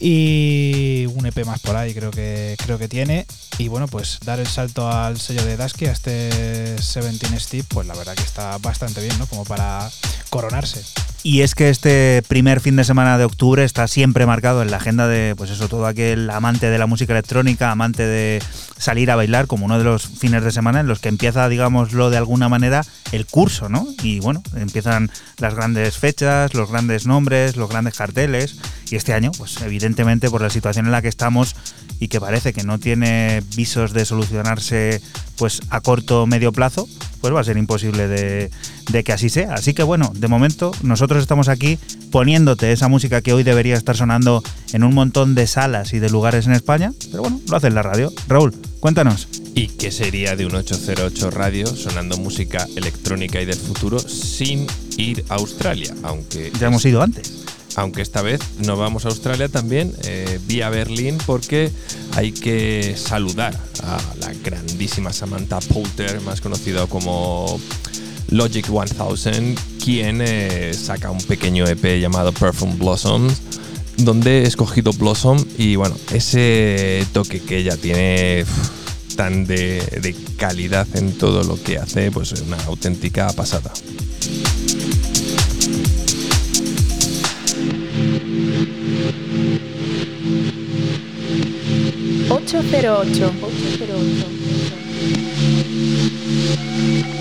Y un EP más por ahí creo que, creo que tiene. Y bueno, pues dar el salto al sello de Dasky, a este 17 Steve, pues la verdad que está bastante bien, ¿no? Como para coronarse. Y es que este primer fin de semana de octubre está siempre marcado en la agenda de, pues eso, todo aquel amante de la música electrónica, amante de salir a bailar, como uno de los fines de semana en los que empieza, digámoslo de alguna manera, el curso, ¿no? Y bueno, empiezan las grandes fechas, los grandes nombres, los grandes carteles. Y este año, pues evidentemente por la situación en la que estamos y que parece que no tiene visos de solucionarse pues a corto o medio plazo, pues va a ser imposible de, de, que así sea. Así que bueno, de momento nosotros estamos aquí poniéndote esa música que hoy debería estar sonando en un montón de salas y de lugares en España, pero bueno, lo hace en la radio. Raúl, cuéntanos. ¿Y qué sería de un 808 radio sonando música electrónica y del futuro sin ir a Australia? Aunque ya hemos ido antes aunque esta vez no vamos a Australia también, eh, vía Berlín, porque hay que saludar a la grandísima Samantha Poulter, más conocida como Logic 1000, quien eh, saca un pequeño EP llamado Perfume Blossoms, donde he escogido Blossom y bueno, ese toque que ella tiene tan de, de calidad en todo lo que hace, pues es una auténtica pasada. 808. 808.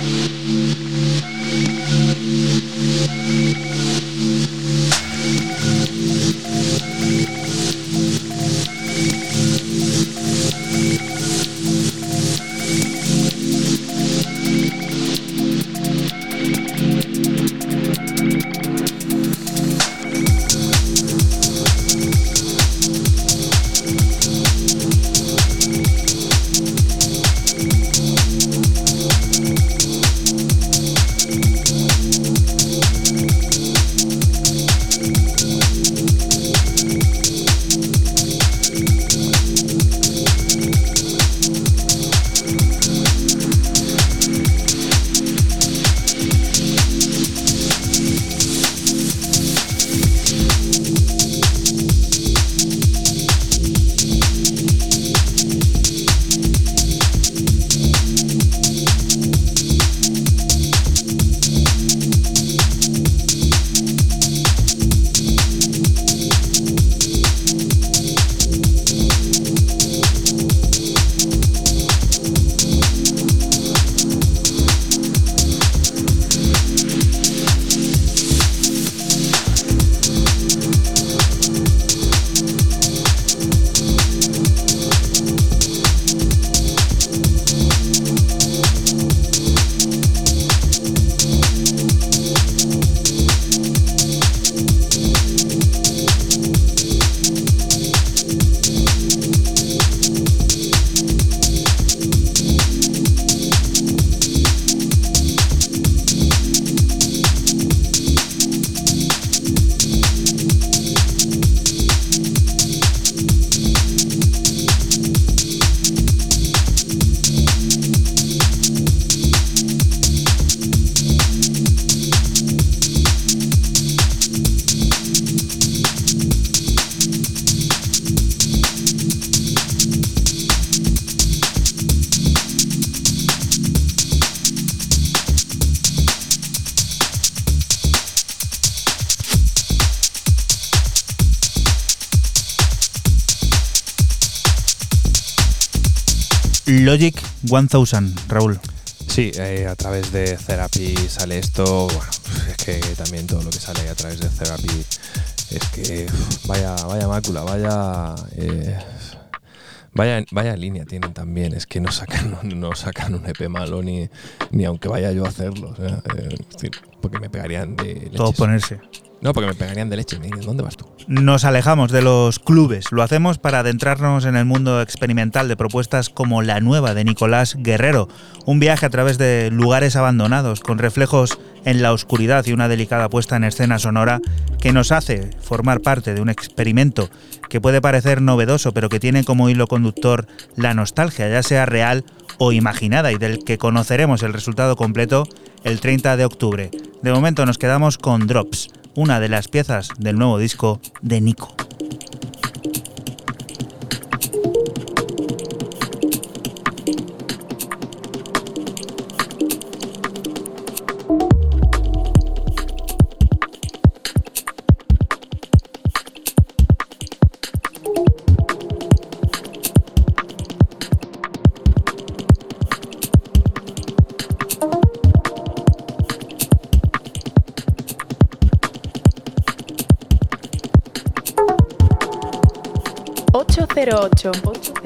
1000, Raúl. Sí, eh, a través de Therapy sale esto. Bueno, es que también todo lo que sale a través de Therapy Es que vaya, vaya mácula, vaya. eh, Vaya, vaya línea tienen también, es que no sacan, no sacan un EP malo ni, ni aunque vaya yo a hacerlo. o sea, eh, porque me pegarían de leches. Todo ponerse. No, porque me pegarían de leche. ¿Dónde vas tú? Nos alejamos de los clubes, lo hacemos para adentrarnos en el mundo experimental de propuestas como la nueva de Nicolás Guerrero, un viaje a través de lugares abandonados, con reflejos en la oscuridad y una delicada puesta en escena sonora que nos hace formar parte de un experimento que puede parecer novedoso, pero que tiene como hilo conductor la nostalgia, ya sea real o imaginada, y del que conoceremos el resultado completo el 30 de octubre. De momento nos quedamos con Drops, una de las piezas del nuevo disco de Nico. 808. 808.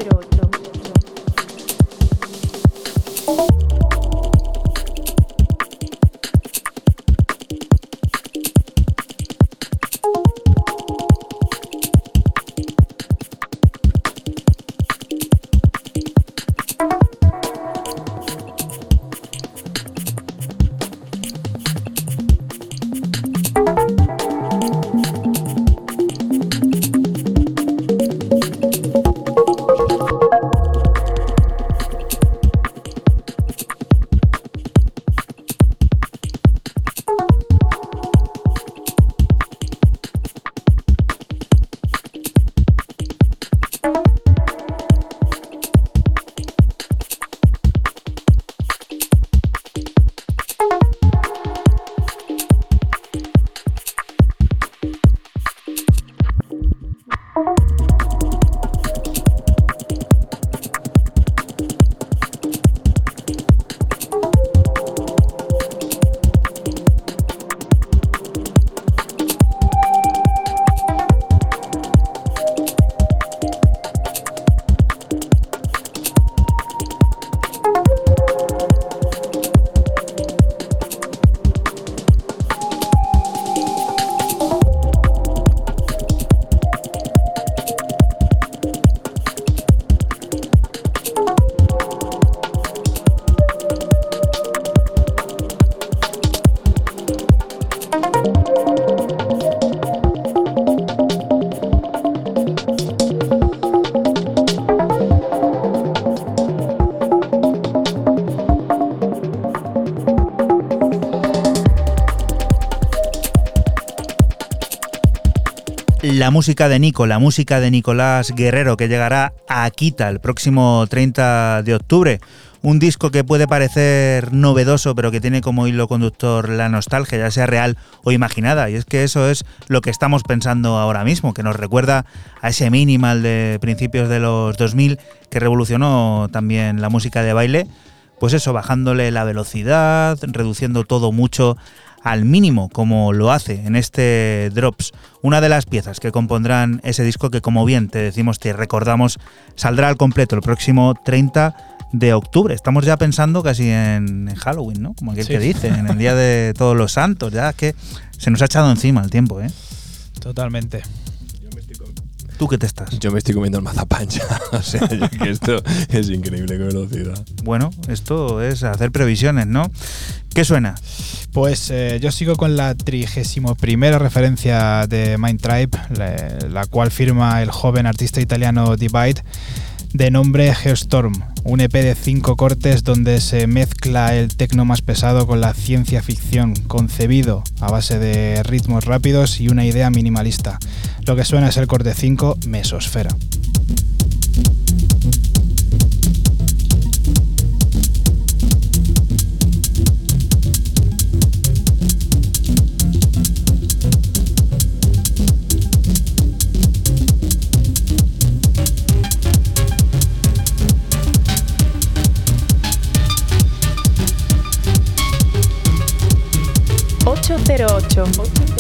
Música de Nico, la música de Nicolás Guerrero, que llegará a Akita el próximo 30 de octubre. Un disco que puede parecer novedoso, pero que tiene como hilo conductor la nostalgia, ya sea real o imaginada. Y es que eso es lo que estamos pensando ahora mismo, que nos recuerda a ese minimal de principios de los 2000 que revolucionó también la música de baile. Pues eso, bajándole la velocidad, reduciendo todo mucho al mínimo, como lo hace en este Drops, una de las piezas que compondrán ese disco que, como bien te decimos, te recordamos, saldrá al completo el próximo 30 de octubre. Estamos ya pensando casi en, en Halloween, ¿no? Como aquel Sí. que dice, en el Día de Todos los Santos, ya que se nos ha echado encima el tiempo, ¿eh? Totalmente. ¿Tú qué te estás? Yo me estoy comiendo el mazapán ya. o sea, yo que esto es increíble qué velocidad. Bueno, esto es hacer previsiones, ¿no? ¿Qué suena? Pues eh, yo sigo con la trigésimo primera referencia de Mind Tribe, la, la cual firma el joven artista italiano Divide, de nombre Geostorm, un EP de cinco cortes donde se mezcla el tecno más pesado con la ciencia ficción, concebido a base de ritmos rápidos y una idea minimalista. Lo que suena es el corte 5, Mesosfera. Ocho.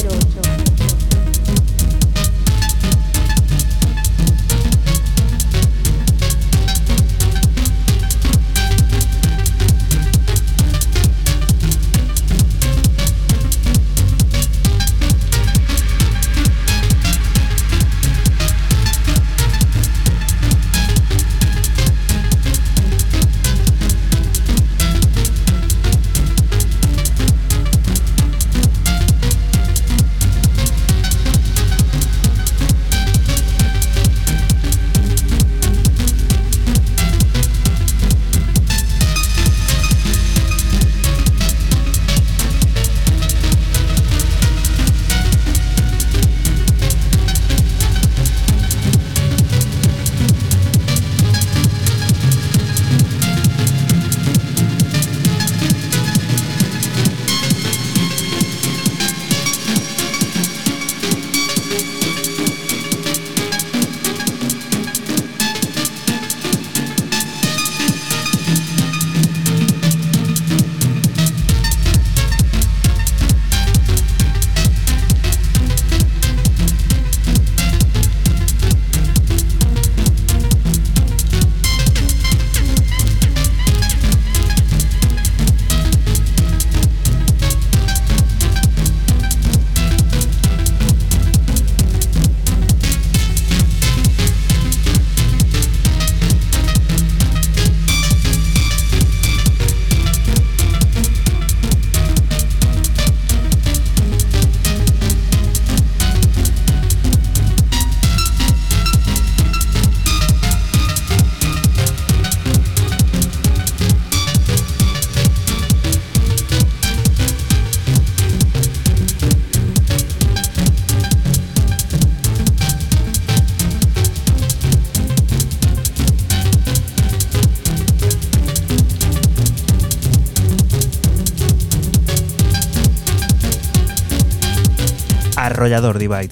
Divide.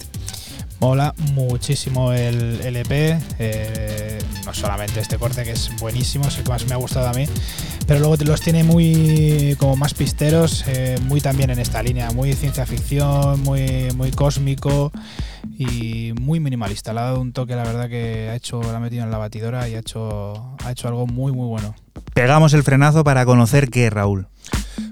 Mola muchísimo el LP, eh, no solamente este corte que es buenísimo, es el que más me ha gustado a mí, pero luego los tiene muy como más pisteros, eh, muy también en esta línea, muy ciencia ficción, muy, muy cósmico y muy minimalista. Le ha dado un toque, la verdad, que ha hecho, la ha metido en la batidora y ha hecho, ha hecho algo muy, muy bueno. Pegamos el frenazo para conocer qué, Raúl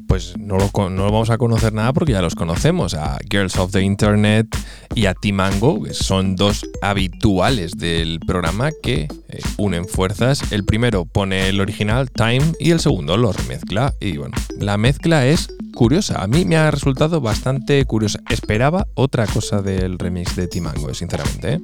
pues no lo, vamos a conocer nada porque ya los conocemos, a Girls of the Internet y a Timango, que son dos habituales del programa que eh, unen fuerzas. El primero pone el original Time y el segundo lo remezcla. Y bueno, la mezcla es curiosa, a mí me ha resultado bastante curiosa. Esperaba otra cosa del remix de Timango, sinceramente. ¿eh?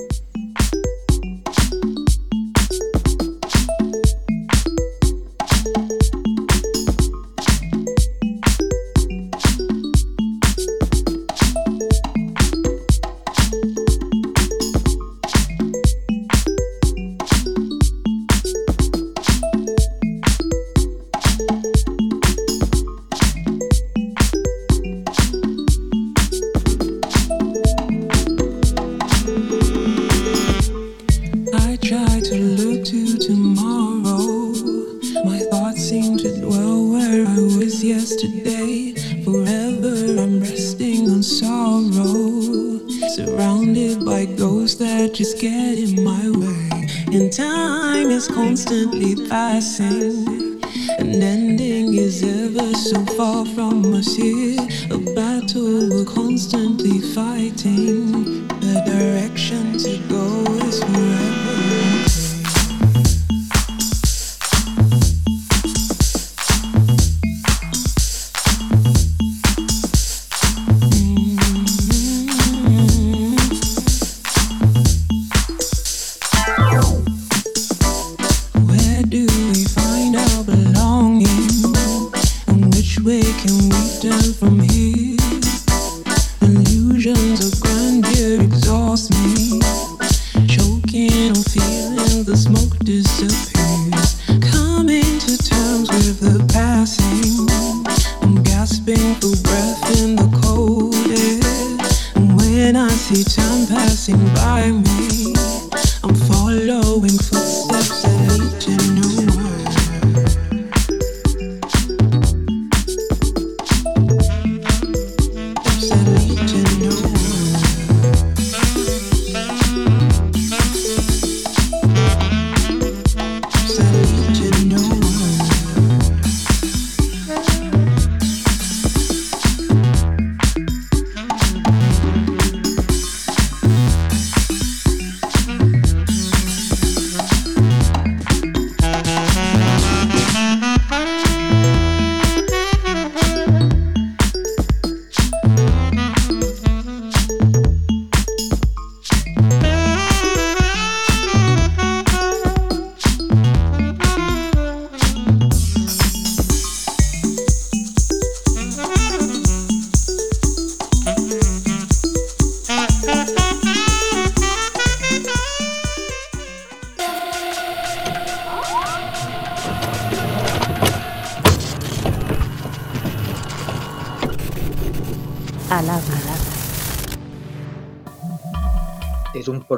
and the smoke disappears. Coming to terms with the passing. I'm gasping for breath in the cold air. And when I see time passing by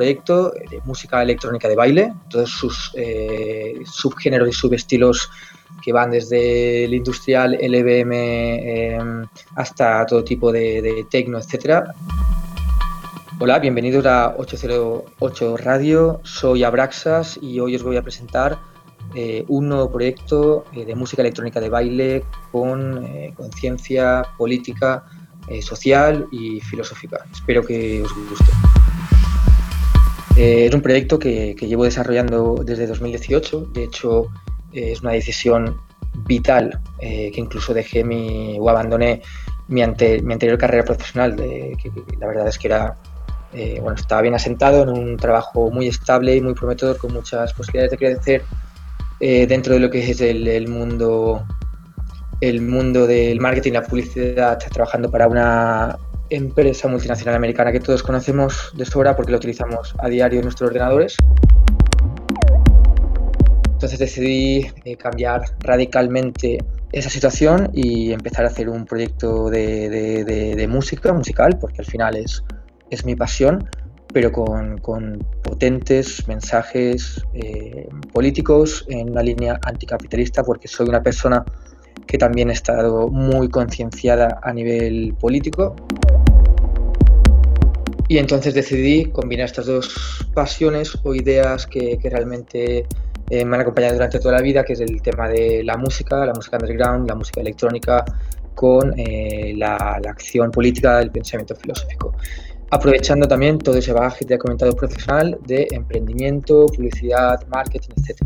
proyecto de música electrónica de baile, todos sus eh, subgéneros y subestilos que van desde el industrial, el EBM, em, hasta todo tipo de, de techno, etc. Hola, bienvenidos a 808 Radio, soy Abraxas y hoy os voy a presentar eh, un nuevo proyecto eh, de música electrónica de baile con conciencia política, social y filosófica. Espero que os guste. Eh, es un proyecto que, llevo desarrollando desde 2018. De hecho, eh, es una decisión vital eh, que incluso dejé mi, o abandoné mi, anterior carrera profesional, que, la verdad es que era, bueno, estaba bien asentado en un trabajo muy estable y muy prometedor, con muchas posibilidades de crecer dentro de lo que es el, mundo el mundo del marketing la publicidad, trabajando para una empresa multinacional americana que todos conocemos de sobra porque lo utilizamos a diario en nuestros ordenadores. Entonces decidí eh, cambiar radicalmente esa situación y empezar a hacer un proyecto de, música, musical, porque al final es es mi pasión, pero con, potentes mensajes eh, políticos en una línea anticapitalista, porque soy una persona que también he estado muy concienciada a nivel político. Y entonces decidí combinar estas dos pasiones o ideas que, realmente eh, me han acompañado durante toda la vida, que es el tema de la música, la música underground, la música electrónica, con eh, la, la, acción política, el pensamiento filosófico. Aprovechando también todo ese bagaje que te he comentado profesional de emprendimiento, publicidad, marketing, etc.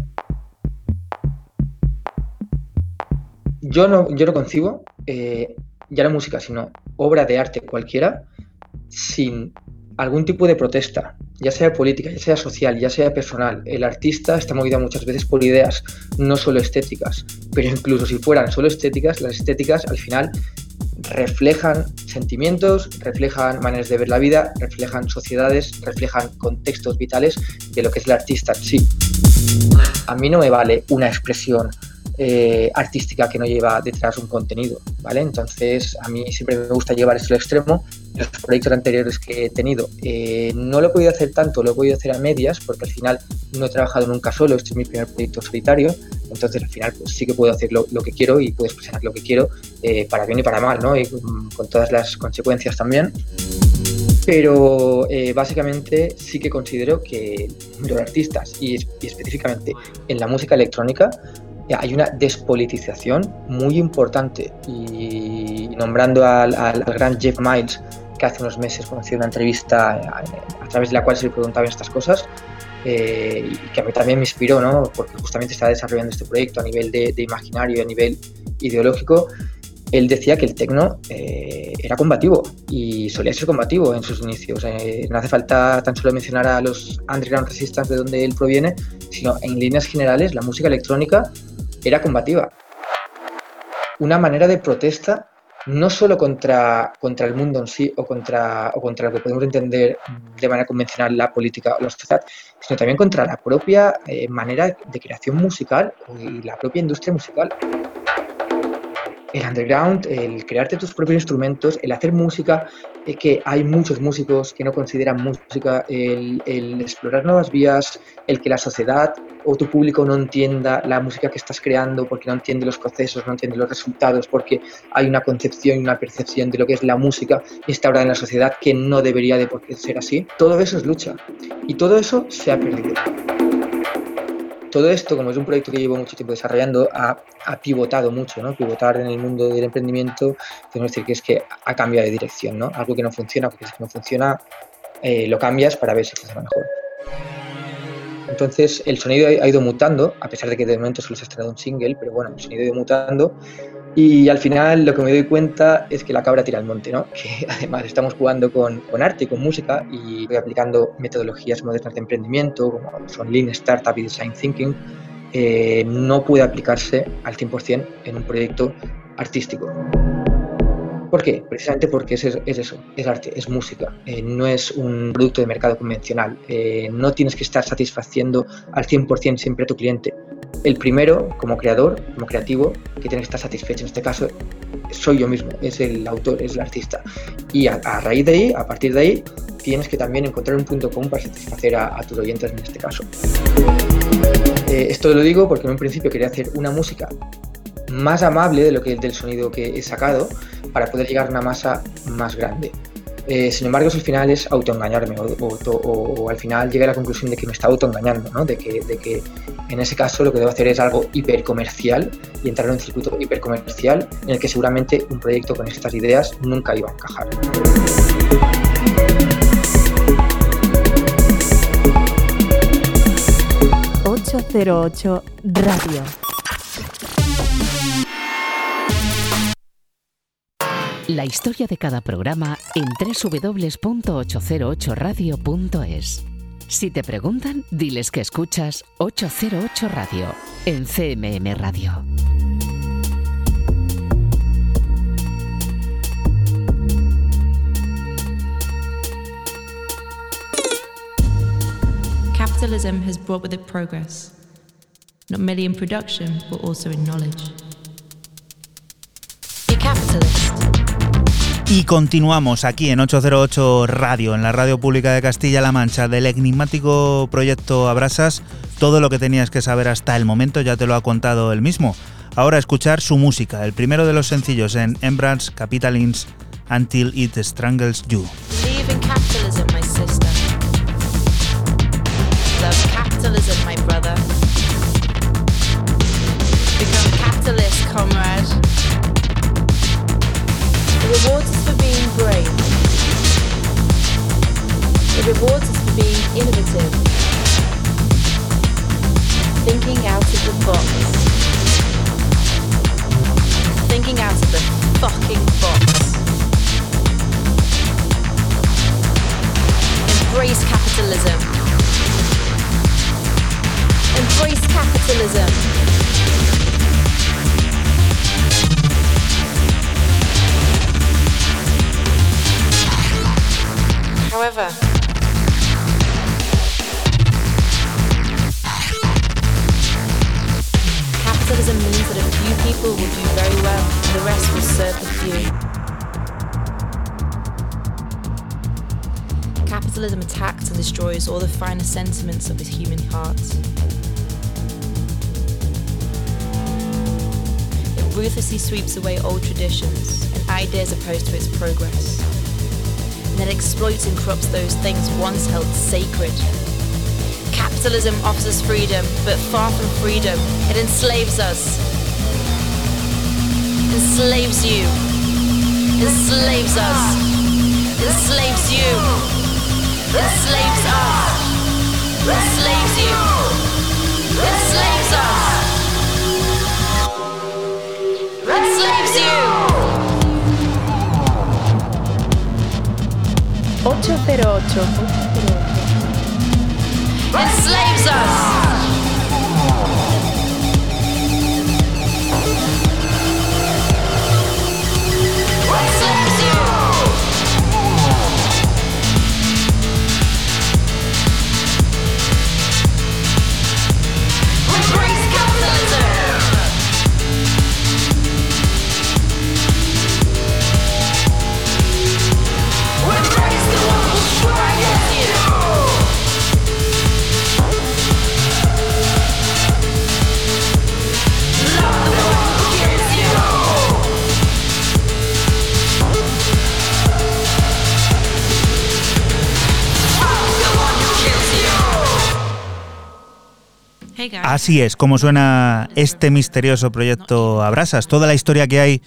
Yo no, yo no concibo eh, ya la música, sino obra de arte cualquiera, sin algún tipo de protesta, ya sea política, ya sea social, ya sea personal. El artista está movido muchas veces por ideas, no solo estéticas, pero incluso si fueran solo estéticas, las estéticas al final reflejan sentimientos, reflejan maneras de ver la vida, reflejan sociedades, reflejan contextos vitales de lo que es el artista sí. A mí no me vale una expresión eh, artística que no lleva detrás un contenido, ¿vale? Entonces, a mí siempre me gusta llevar esto al extremo. Los proyectos anteriores que he tenido eh, no lo he podido hacer tanto, lo he podido hacer a medias, porque al final no he trabajado nunca solo, este es mi primer proyecto solitario, entonces al final pues, sí que puedo hacer lo, que quiero y puedo expresar lo que quiero, eh, para bien y para mal, ¿no? Y con, todas las consecuencias también pero básicamente sí que considero que los artistas y, y, específicamente en la música electrónica hay una despolitización muy importante y nombrando al, gran Jeff Miles, que hace unos meses conocí una entrevista a, través de la cual se le preguntaban estas cosas, eh, y que a mí también me inspiró, ¿no? porque justamente está desarrollando este proyecto a nivel de, imaginario, a nivel ideológico, él decía que el tecno eh, era combativo y solía ser combativo en sus inicios. Eh, no hace falta tan solo mencionar a los underground resistance de donde él proviene, sino en líneas generales la música electrónica era combativa. Una manera de protesta no solo contra, contra el mundo en sí o contra, o contra lo que podemos entender de manera convencional la política o la sociedad, sino también contra la propia eh, manera de creación musical y la propia industria musical el underground, el crearte tus propios instrumentos, el hacer música, eh, que hay muchos músicos que no consideran música, el, explorar nuevas vías, el que la sociedad o tu público no entienda la música que estás creando porque no entiende los procesos, no entiende los resultados, porque hay una concepción y una percepción de lo que es la música instaurada en la sociedad que no debería de por ser así. Todo eso es lucha y todo eso se ha perdido todo esto, como es un proyecto que llevo mucho tiempo desarrollando, ha, pivotado mucho, ¿no? Pivotar en el mundo del emprendimiento, tenemos decir que es que ha cambiado de dirección, ¿no? Algo que no funciona, porque si no funciona, eh, lo cambias para ver si funciona mejor. Entonces, el sonido ha ido mutando, a pesar de que de momento solo se ha estrenado un single, pero bueno, el sonido ha ido mutando y al final lo que me doy cuenta es que la cabra tira al monte, ¿no? Que además estamos jugando con, con arte y con música y voy aplicando metodologías modernas de emprendimiento, como son Lean Startup y Design Thinking, eh, no puede aplicarse al 100% en un proyecto artístico. ¿Por qué? Precisamente porque es, es eso, es arte, es música, eh, no es un producto de mercado convencional. Eh, no tienes que estar satisfaciendo al 100% siempre a tu cliente. El primero, como creador, como creativo, que tiene que estar satisfecho en este caso, soy yo mismo, es el autor, es el artista. Y a, raíz de ahí, a partir de ahí, tienes que también encontrar un punto común para satisfacer a, tus oyentes en este caso. Eh, esto lo digo porque en un principio quería hacer una música más amable de lo que del sonido que he sacado para poder llegar a una masa más grande. Eh, sin embargo, al final es autoengañarme o, al final llegué a la conclusión de que me está autoengañando, ¿no? de, que, de que en ese caso lo que debo hacer es algo hipercomercial y entrar en un circuito hipercomercial en el que seguramente un proyecto con estas ideas nunca iba a encajar. ...808 Radio La historia de cada programa en www.808radio.es. Si te preguntan, diles que escuchas 808 Radio en CMM Radio. Capitalism has brought with it progress, not merely in production, but also in knowledge. Be capitalist. Y continuamos aquí en 808 Radio, en la radio pública de Castilla-La Mancha, del enigmático proyecto Abrasas. Todo lo que tenías que saber hasta el momento ya te lo ha contado él mismo. Ahora escuchar su música, el primero de los sencillos en Embrands Capitalins Until It Strangles You. Innovative. Thinking out of the box. Thinking out of the fucking box. Embrace capitalism. Embrace capitalism. However, capitalism means that a few people will do very well and the rest will serve the few. Capitalism attacks and destroys all the finer sentiments of the human heart. It ruthlessly sweeps away old traditions and ideas opposed to its progress And then exploits and corrupts those things once held sacred. Capitalism offers us freedom, but far from freedom, it enslaves us. Enslaves you. Enslaves us. Enslaves you. Enslaves us. Enslaves you. Enslaves us. Enslaves you. 808. Enslaves us! Así es, como suena este misterioso proyecto Abrasas. Toda la historia que hay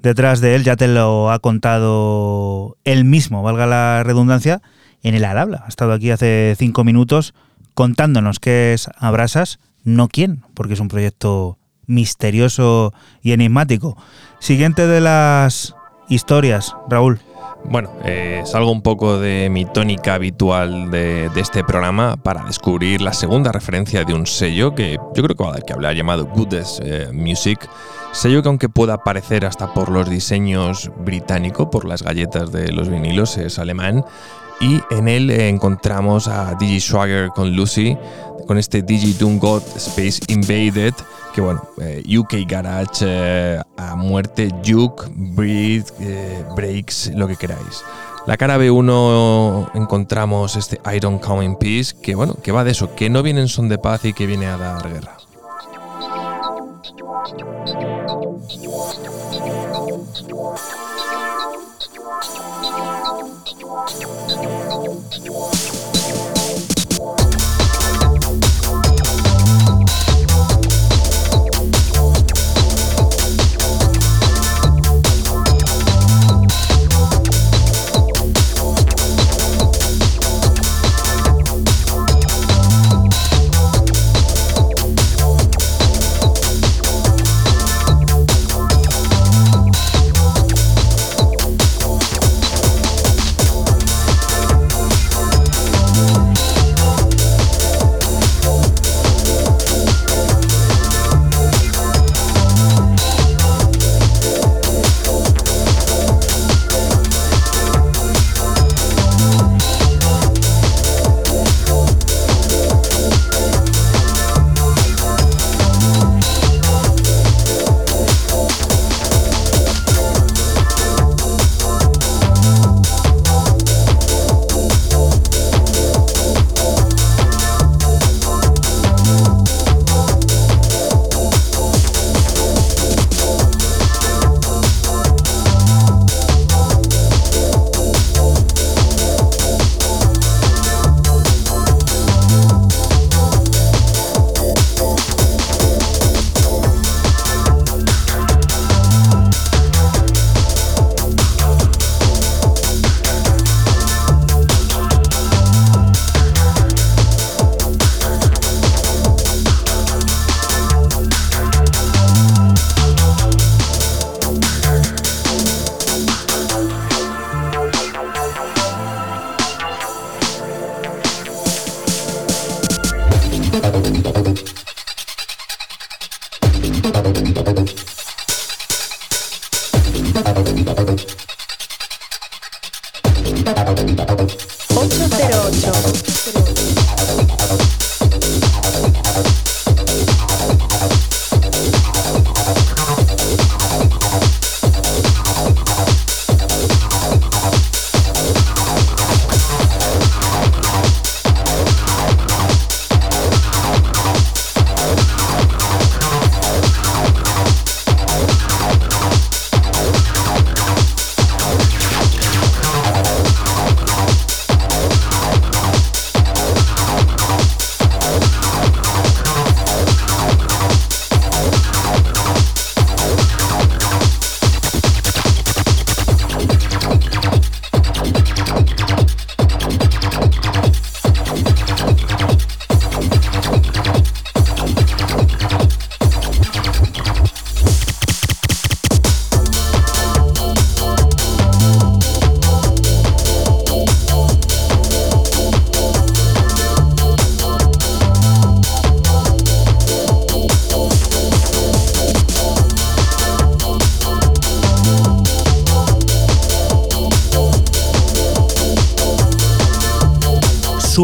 detrás de él ya te lo ha contado él mismo, valga la redundancia, en el al habla. Ha estado aquí hace cinco minutos contándonos qué es Abrasas, no quién, porque es un proyecto misterioso y enigmático. Siguiente de las historias, Raúl. Bueno, eh, salgo un poco de mi tónica habitual de, este programa para descubrir la segunda referencia de un sello que yo creo que va a dar que hablar, llamado Goodest eh, Music. Sello que aunque pueda parecer hasta por los diseños británico, por las galletas de los vinilos, es alemán. Y en él encontramos a Digi Swagger con Lucy, con este Digi Doom God Space Invaded, que bueno, eh, UK Garage eh, a muerte, Juke, Breed, eh, Breaks, lo que queráis. La cara B1 encontramos este Iron Coming Peace, que bueno, que va de eso, que no viene en son de paz y que viene a dar guerra.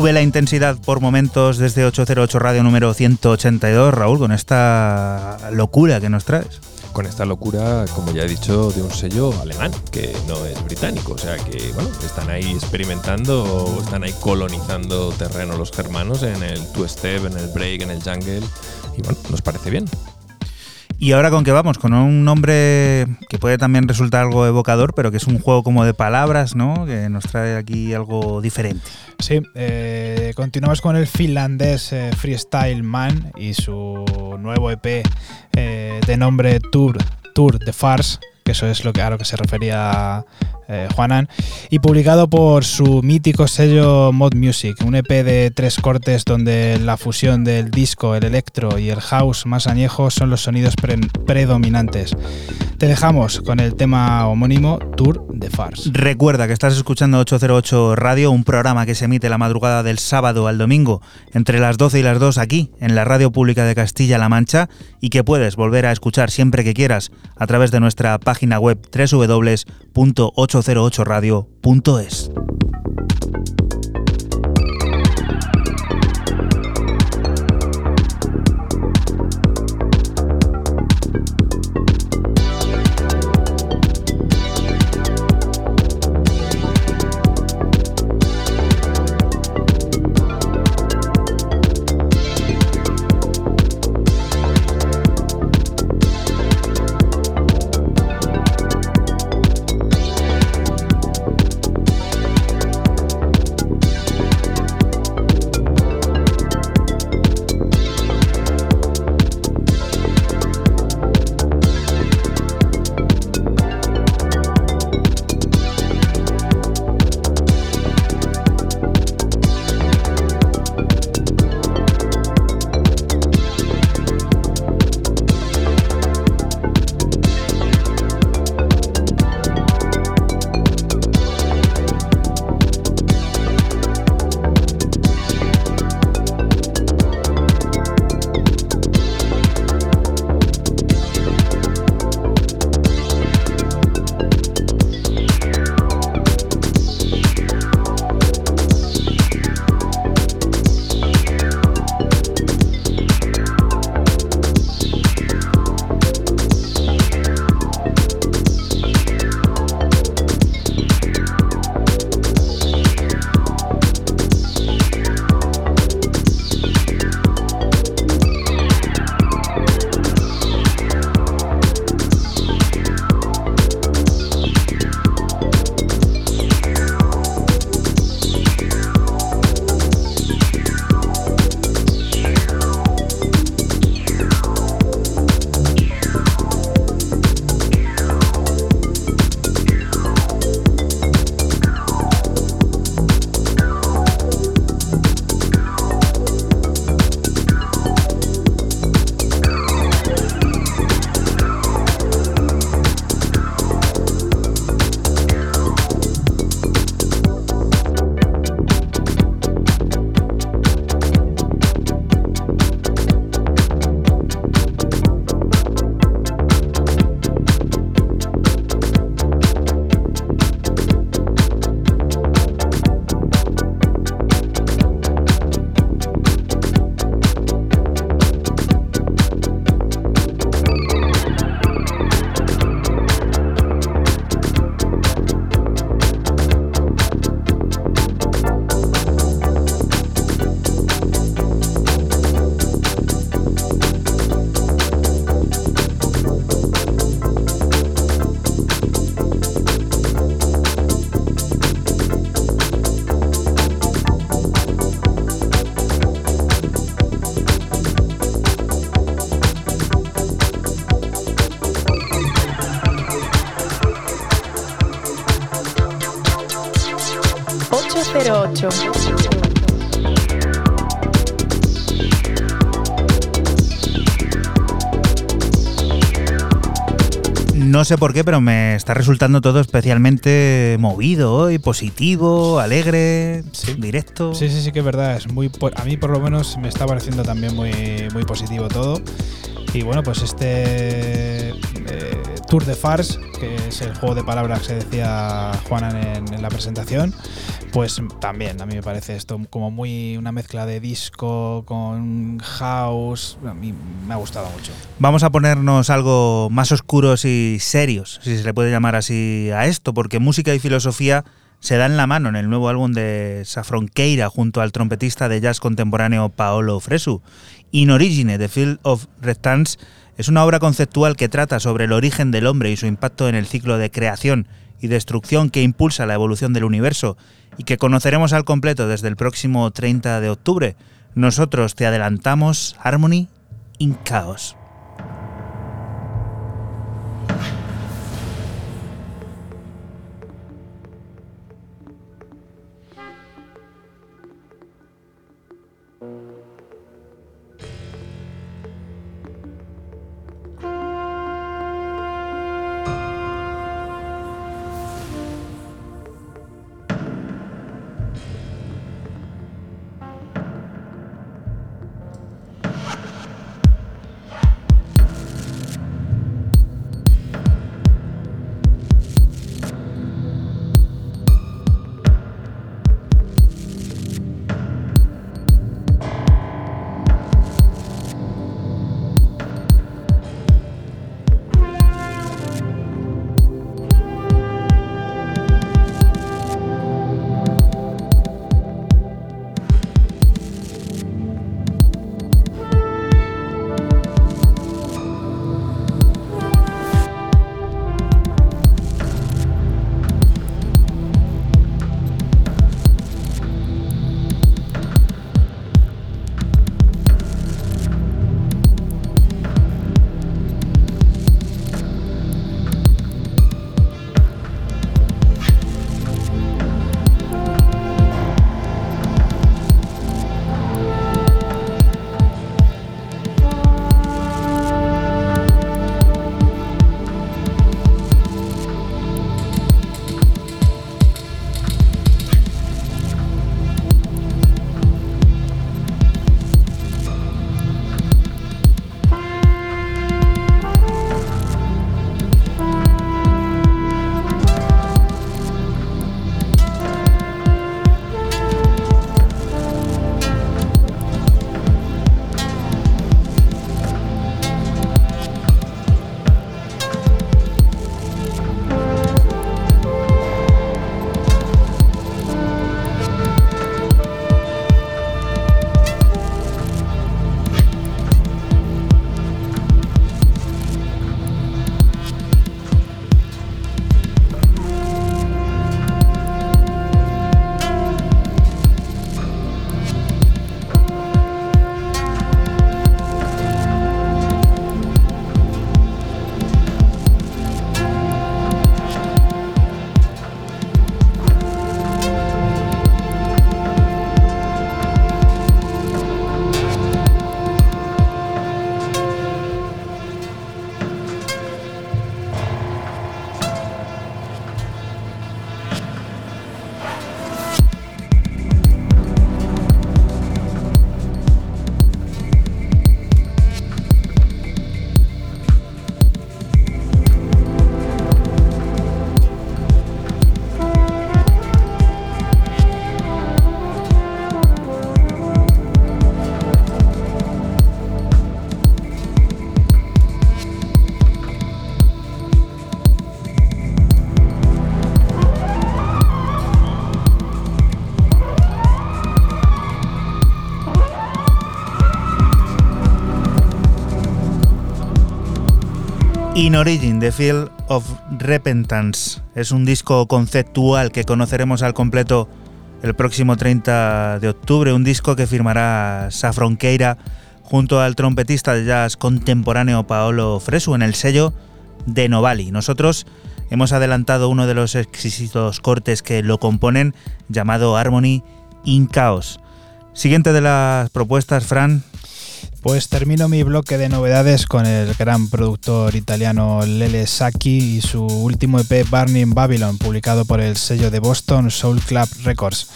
Sube la intensidad por momentos desde 808 Radio número 182, Raúl, con esta locura que nos traes. Con esta locura, como ya he dicho, de un sello alemán, que no es británico. O sea que, bueno, están ahí experimentando, están ahí colonizando terreno los germanos en el two-step, en el break, en el jungle. Y bueno, nos parece bien. Y ahora con qué vamos, con un nombre que puede también resultar algo evocador, pero que es un juego como de palabras, ¿no? Que nos trae aquí algo diferente. Sí, eh, continuamos con el finlandés eh, Freestyle Man y su nuevo EP eh, de nombre Tour, Tour de Farce, que eso es lo que, a lo que se refería eh, Juanan, y publicado por su mítico sello Mod Music, un EP de tres cortes donde la fusión del disco, el electro y el house más añejo son los sonidos predominantes. Te dejamos con el tema homónimo Tour de Fars. Recuerda que estás escuchando 808 Radio, un programa que se emite la madrugada del sábado al domingo entre las 12 y las 2 aquí en la Radio Pública de Castilla-La Mancha y que puedes volver a escuchar siempre que quieras a través de nuestra página web www.808 sé por qué, pero me está resultando todo especialmente movido hoy, positivo, alegre, directo. Sí, sí, sí que es verdad. Es muy, a mí por lo menos me está pareciendo también muy, muy positivo todo. Y bueno, pues este eh, Tour de Farce, que es el juego de palabras que se decía Juanan en la presentación, pues también, a mí me parece esto como muy una mezcla de disco con house. A mí me ha gustado mucho. Vamos a ponernos algo más oscuros y serios, si se le puede llamar así a esto, porque música y filosofía se dan la mano en el nuevo álbum de Keira junto al trompetista de jazz contemporáneo Paolo Fresu. In Origine, The Field of Rectans, es una obra conceptual que trata sobre el origen del hombre y su impacto en el ciclo de creación y destrucción que impulsa la evolución del universo y que conoceremos al completo desde el próximo 30 de octubre. Nosotros te adelantamos Harmony in Chaos. In Origin, The Field of Repentance. Es un disco conceptual que conoceremos al completo el próximo 30 de octubre, un disco que firmará Keira junto al trompetista de jazz contemporáneo Paolo Fresu en el sello de Novali. Nosotros hemos adelantado uno de los exquisitos cortes que lo componen, llamado Harmony in Chaos. Siguiente de las propuestas, Fran. Pues termino mi bloque de novedades con el gran productor italiano Lele Sacchi y su último EP Burning Babylon, publicado por el sello de Boston Soul Club Records.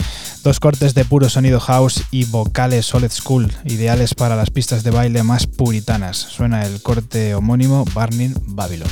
Dos cortes de puro sonido house y vocales old school, ideales para las pistas de baile más puritanas. Suena el corte homónimo Burning Babylon.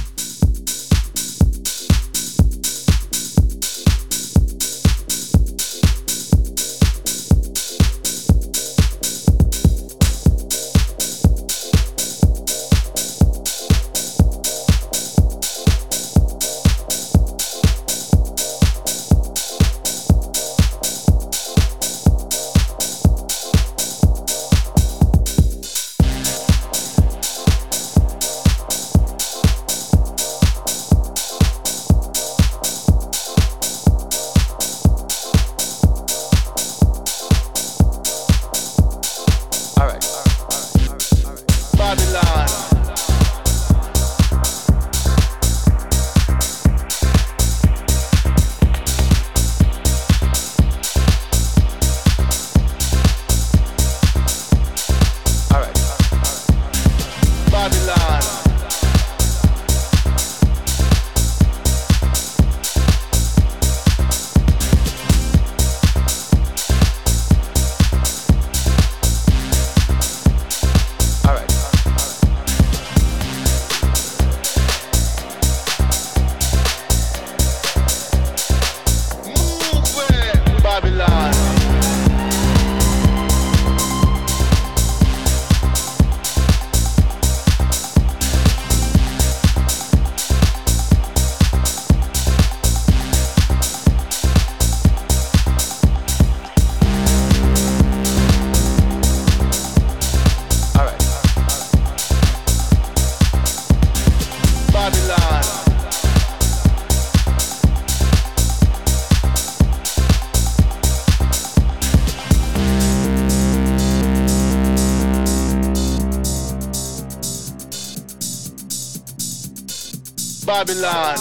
Babylon.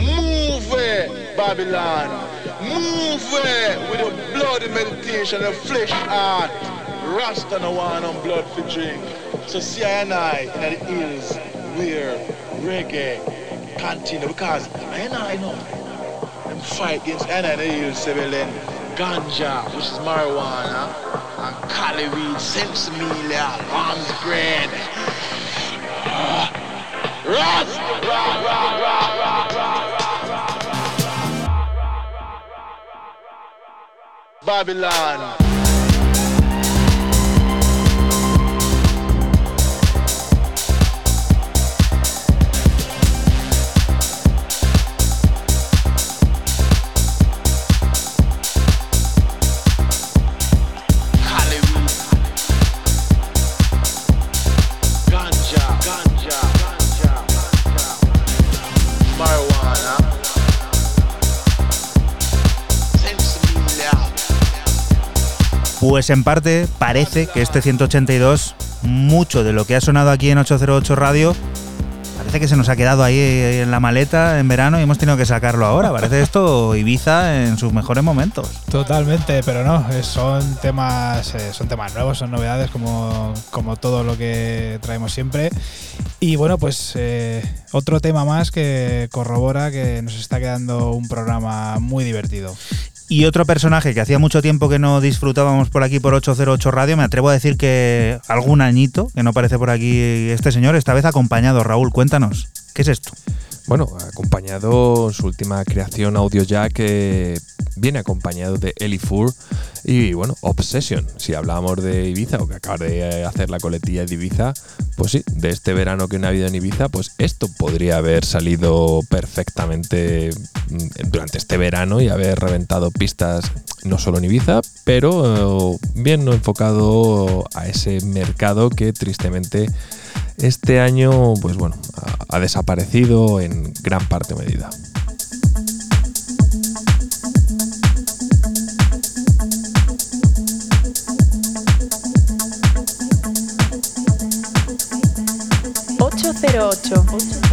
Move it, Babylon. Move it with a bloody meditation, a flesh art. Rasta no one on blood for drink. So see I and I in the hills where reggae continue because I and I know them fight against I and I in the hills, ganja, which is marijuana Hollywood Sensimile Arms Grade. Uh, Rasta! Rah, Babylon. Pues en parte parece que este 182, mucho de lo que ha sonado aquí en 808 Radio, parece que se nos ha quedado ahí en la maleta en verano y hemos tenido que sacarlo ahora. Parece esto Ibiza en sus mejores momentos. Totalmente, pero no, son temas, eh, son temas nuevos, son novedades como, como todo lo que traemos siempre. Y bueno, pues eh, otro tema más que corrobora que nos está quedando un programa muy divertido. Y otro personaje que hacía mucho tiempo que no disfrutábamos por aquí por 808 Radio, me atrevo a decir que algún añito que no aparece por aquí este señor, esta vez acompañado. Raúl, cuéntanos, ¿qué es esto? Bueno, acompañado en su última creación Audio Jack, viene acompañado de Eli Fur y bueno, Obsession. Si hablábamos de Ibiza o que acaba de hacer la coletilla de Ibiza, pues sí, de este verano que no ha habido en Ibiza, pues esto podría haber salido perfectamente mm, durante este verano y haber reventado pistas no solo en Ibiza, pero eh, bien enfocado a ese mercado que tristemente este año, pues bueno, ha, desaparecido en gran parte medida. 08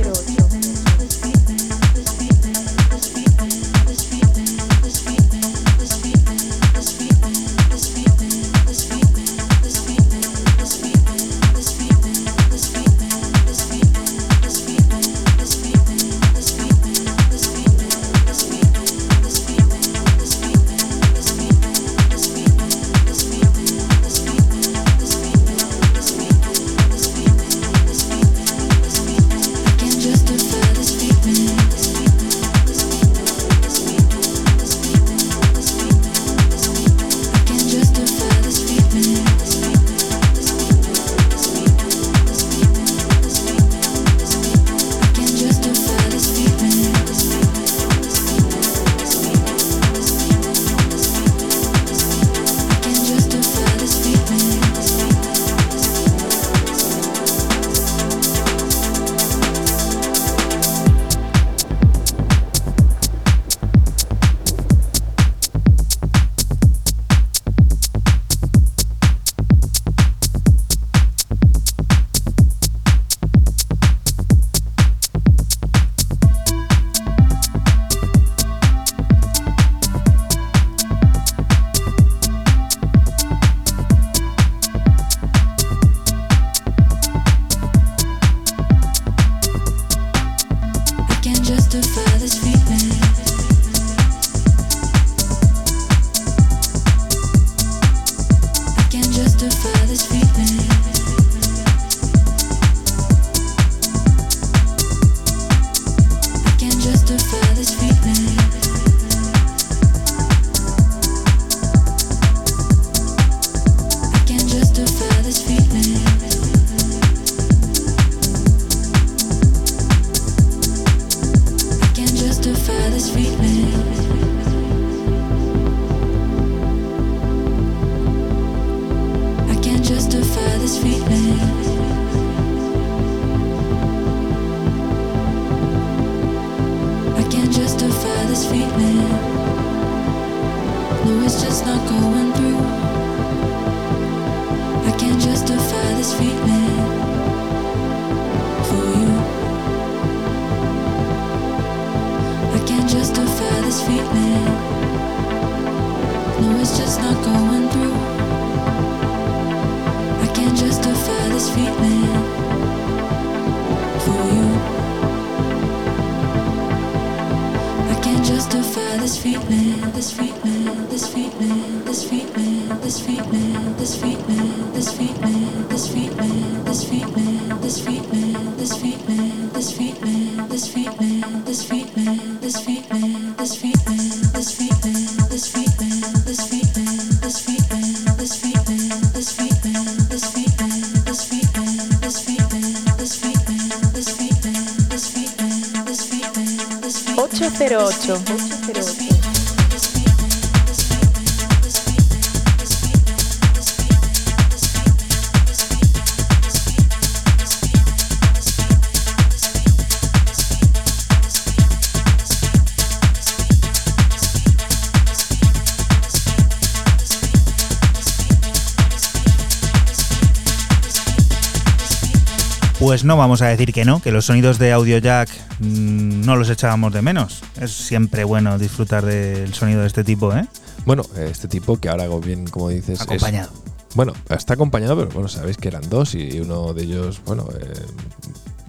vamos a decir que no, que los sonidos de Audio Jack mm, no los echábamos de menos. Es siempre bueno disfrutar del sonido de este tipo, ¿eh? Bueno, este tipo que ahora hago bien, como dices. es- Acompañado. bueno, está acompañado, pero bueno, sabéis que eran dos y uno de ellos, bueno, eh,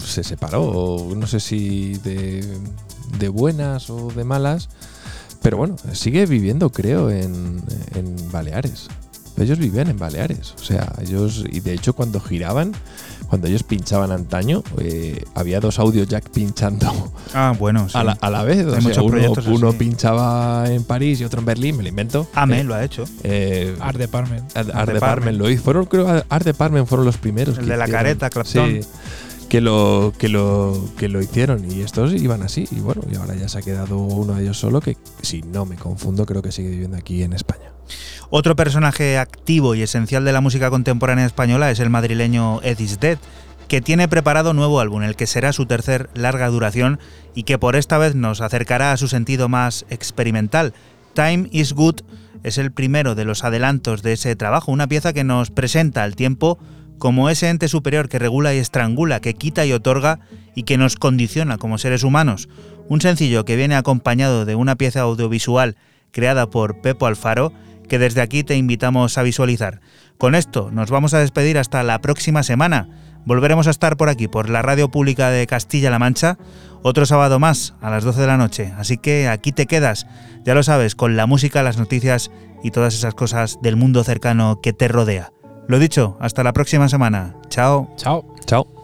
se separó. o No sé si de, de buenas o de malas. Pero bueno, sigue viviendo, creo, en, en Baleares. Ellos vivían en Baleares. O sea, ellos. Y de hecho, cuando giraban, cuando ellos pinchaban antaño, eh, había dos audio jack pinchando Ah, bueno, sí. a, la, a la vez. O Hay sea, muchos uno, proyectos uno así. pinchaba en París y otro en Berlín, me lo invento. Ame Eh, lo ha hecho. eh, Art Department. Art, Art Department Department. lo hizo. Fueron, creo, Art Department fueron los primeros. El que de la hicieron. careta, Clapton. Sí, que lo, que, lo, que lo hicieron. Y estos iban así. Y bueno, y ahora ya se ha quedado uno de ellos solo, que si no me confundo, creo que sigue viviendo aquí en España. Otro personaje activo y esencial de la música contemporánea española es el madrileño Ed is Dead, que tiene preparado nuevo álbum, el que será su tercer larga duración y que por esta vez nos acercará a su sentido más experimental. Time is Good es el primero de los adelantos de ese trabajo, una pieza que nos presenta al tiempo como ese ente superior que regula y estrangula, que quita y otorga y que nos condiciona como seres humanos. Un sencillo que viene acompañado de una pieza audiovisual creada por Pepo Alfaro que desde aquí te invitamos a visualizar. Con esto nos vamos a despedir hasta la próxima semana. Volveremos a estar por aquí, por la radio pública de Castilla-La Mancha, otro sábado más a las 12 de la noche. Así que aquí te quedas, ya lo sabes, con la música, las noticias y todas esas cosas del mundo cercano que te rodea. Lo dicho, hasta la próxima semana. Chao. Chao. Chao.